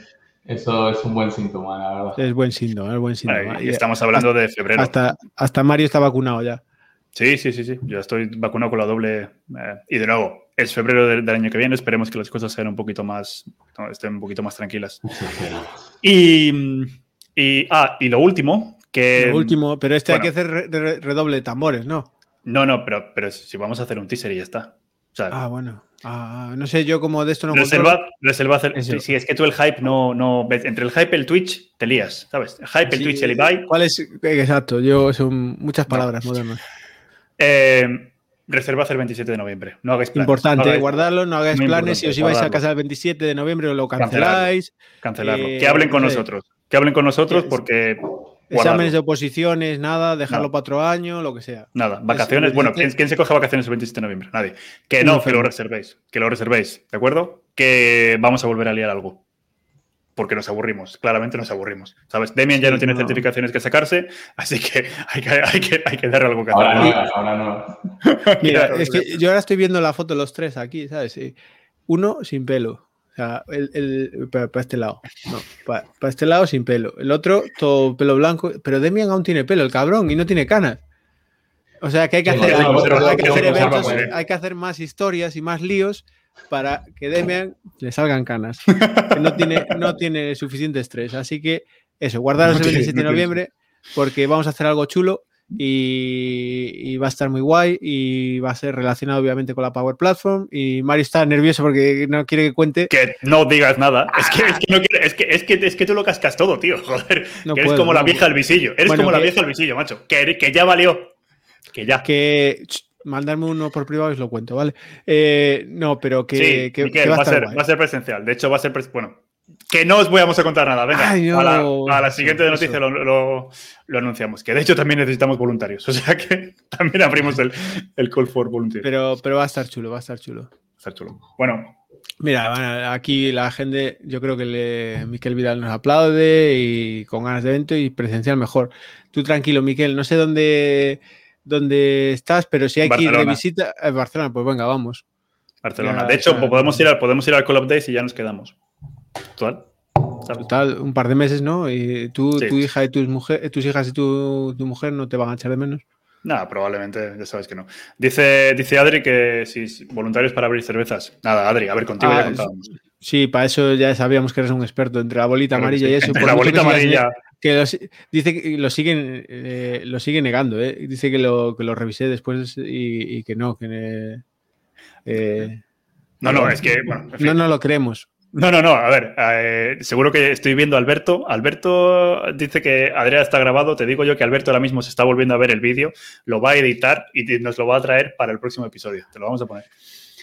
Eso es un buen síntoma, la verdad. Es buen síntoma, es buen síntoma. Vale, y estamos hablando de febrero. Hasta, hasta Mario está vacunado ya. Sí, sí, sí, sí. Yo estoy vacunado con la doble. eh, y de nuevo, es febrero del, del año que viene. Esperemos que las cosas sean un poquito más, no, estén un poquito más tranquilas. Y, y, ah, y lo último, que... Lo último, pero este hay que hacer re- re- redoble de tambores, ¿no? No, no, pero, pero si vamos a hacer un teaser y ya está. O sea, Ah, bueno. Ah, no sé, yo como de esto no reserva, controlo. reserva hacer... Eso. Sí, es que tú el hype no, no... Entre el hype y el Twitch te lías, ¿sabes? El hype, el Sí, Twitch el Ibai... ¿Cuál es? Exacto, yo son muchas palabras modernas. Eh, el 27 de noviembre. No hagáis planes. Importante, no hagáis- guardarlo, no hagáis planes. Si os ibais a guardarlo. casa el 27 de noviembre, lo canceláis. Cancelarlo. Eh, que hablen con no sé. nosotros. Que hablen con nosotros porque... Exámenes de oposiciones, nada, dejarlo No. para otro año, lo que sea. Nada, vacaciones. Es- Bueno, ¿quién, quién se coge vacaciones el 27 de noviembre? Nadie. Que no, que lo reservéis. Que lo reservéis, ¿de acuerdo? Que vamos a volver a liar algo. Porque nos aburrimos, claramente nos aburrimos. ¿Sabes? Demian ya no tiene no. certificaciones que sacarse, así que hay que, hay que, hay que darle algo que Ahora hacer. no, ahora no. Mira, es que yo ahora estoy viendo la foto de los tres aquí, ¿sabes? Sí. Uno sin pelo. Sea, el, el- para, este lado. No, para, este lado sin pelo. El otro, todo pelo blanco. Pero Demian aún tiene pelo, el cabrón, y no tiene canas. O sea, que hay que hacer, hay que hacer más historias y más líos para que Demian le salgan canas. Que no tiene, no tiene suficiente estrés. Así que eso, guardaros No el tiene- 27 de no noviembre porque vamos a hacer algo chulo y, y va a estar muy guay y va a ser relacionado obviamente con la Power Platform y Mario está nervioso porque no quiere que cuente. Que no digas nada. Es que, es que, no quiere- es que, es que, es que tú lo cascas todo, tío. Joder. No que eres puedo, como la vieja del visillo. Eres Bueno, como la vieja del visillo, macho. Que, que ya valió. Que ya. Que mandarme uno por privado y os lo cuento, ¿vale? Eh, no, pero que, sí, que- Miquel, que va, va a ser, guay. va a ser presencial. De hecho, va a ser. pres- Bueno, que no os vamos a contar nada. Venga, Ay, a, la, a la siguiente noticia lo, lo- lo anunciamos. Que de hecho también necesitamos voluntarios. O sea que también abrimos el, el call for volunteers. Pero, pero va a estar chulo, va a estar chulo. Está chulo. Bueno, Mira, bueno, aquí la gente, yo creo que le, Miquel Vidal nos aplaude y con ganas de evento y presencial mejor. Tú tranquilo, Miquel, no sé dónde, dónde estás, pero si hay que ir de visita a Barcelona, pues venga, vamos. Barcelona. Ya, de hecho, ya. podemos ir, al, podemos ir al Call of Days y ya nos quedamos. Total, un par de meses, ¿no? Y tú, tu hija y tus, mujer, tus hijas y tu, tu mujer no te van a echar de menos. Nada, probablemente, ya sabes que no. Dice, dice Adri que si voluntarios para abrir cervezas. Nada, Adri, a ver, contigo ya ah, contábamos. Sí, para eso ya sabíamos que eres un experto entre la bolita amarilla y eso. Entre la bolita amarilla. Que dice que lo siguen, eh, lo sigue negando, ¿eh? Dice que lo, que lo revisé después y, que no, que. Eh, no, no, es que. No, no lo creemos. No, no, no, a ver, eh, seguro que estoy viendo a Alberto. Alberto dice que Adrián está grabado. Te digo yo que Alberto ahora mismo se está volviendo a ver el vídeo, lo va a editar y nos lo va a traer para el próximo episodio. Te lo vamos a poner.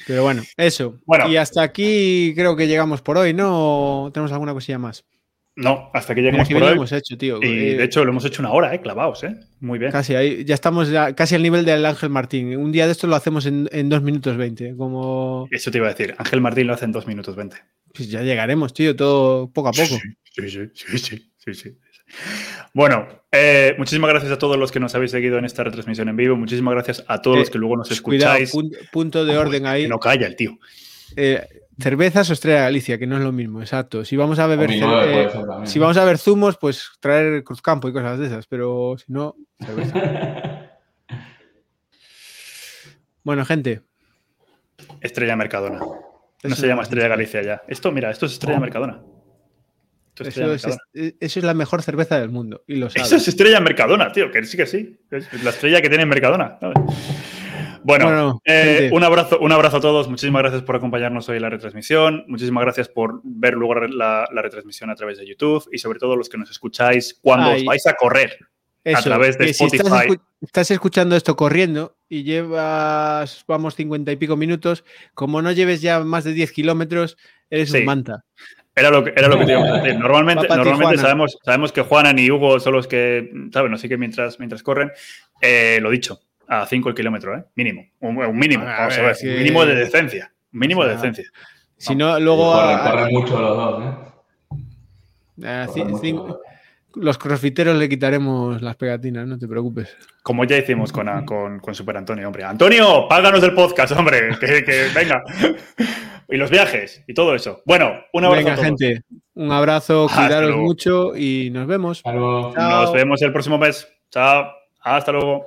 Pero bueno, eso. Bueno, y hasta aquí creo que llegamos por hoy, ¿no? ¿Tenemos alguna cosilla más? No, hasta que lleguemos por hoy. hemos hecho, tío. Y eh, de hecho lo hemos hecho una hora, ¿eh? Clavados, ¿eh? Muy bien. Casi, ahí, ya estamos casi al nivel del Ángel Martín. Un día de esto lo hacemos en, en 2 minutos 20. Como... Eso te iba a decir. Ángel Martín lo hace en 2 minutos 20. Pues ya llegaremos, tío, todo poco a poco. Sí, sí, sí, sí, sí. Bueno, eh, muchísimas gracias a todos los que nos habéis seguido en esta retransmisión en vivo. Muchísimas gracias a todos los que luego nos escucháis. punto, de orden ahí. no calla el tío. Eh, cervezas o Estrella Galicia, que no es lo mismo, exacto. Si vamos a beber eh, si vamos a ver zumos, pues traer Cruzcampo y cosas de esas, pero si no, cerveza. bueno, gente. Estrella Mercadona. No se llama Estrella Galicia ya. Esto, mira, esto es Estrella Mercadona. eso, es, la mejor cerveza del mundo. Y lo Eso es Estrella Mercadona, tío, que sí que sí. Es la estrella que tiene Mercadona. Bueno, eh, un, abrazo, un abrazo a todos. Muchísimas gracias por acompañarnos hoy en la retransmisión. Muchísimas gracias por ver luego la, retransmisión a través de YouTube y sobre todo los que nos escucháis cuando os vais a correr a través de Spotify. Si estás, escuchando esto corriendo y llevas, vamos, cincuenta y pico minutos, como no lleves ya más de 10 kilómetros, eres un manta. Era lo que, era lo que te íbamos a decir. Normalmente, normalmente sabemos, sabemos que Juanan y Hugo son los que, ¿saben? Así que mientras, mientras corren, eh, lo dicho, a 5 el kilómetro, ¿eh? Mínimo. Un, mínimo, vamos a ver. Mínimo de decencia. Mínimo de decencia. Si no, luego. Corren, mucho los dos, ¿eh? Ah, los crossfiteros le quitaremos las pegatinas, no te preocupes. Como ya hicimos con, con, Super Antonio, hombre. Antonio, páganos el podcast, hombre. Que, venga. y los viajes y todo eso. Bueno, un abrazo. Venga, gente. Un abrazo, cuidaros mucho y nos vemos. Nos vemos el próximo mes. Chao. Hasta luego.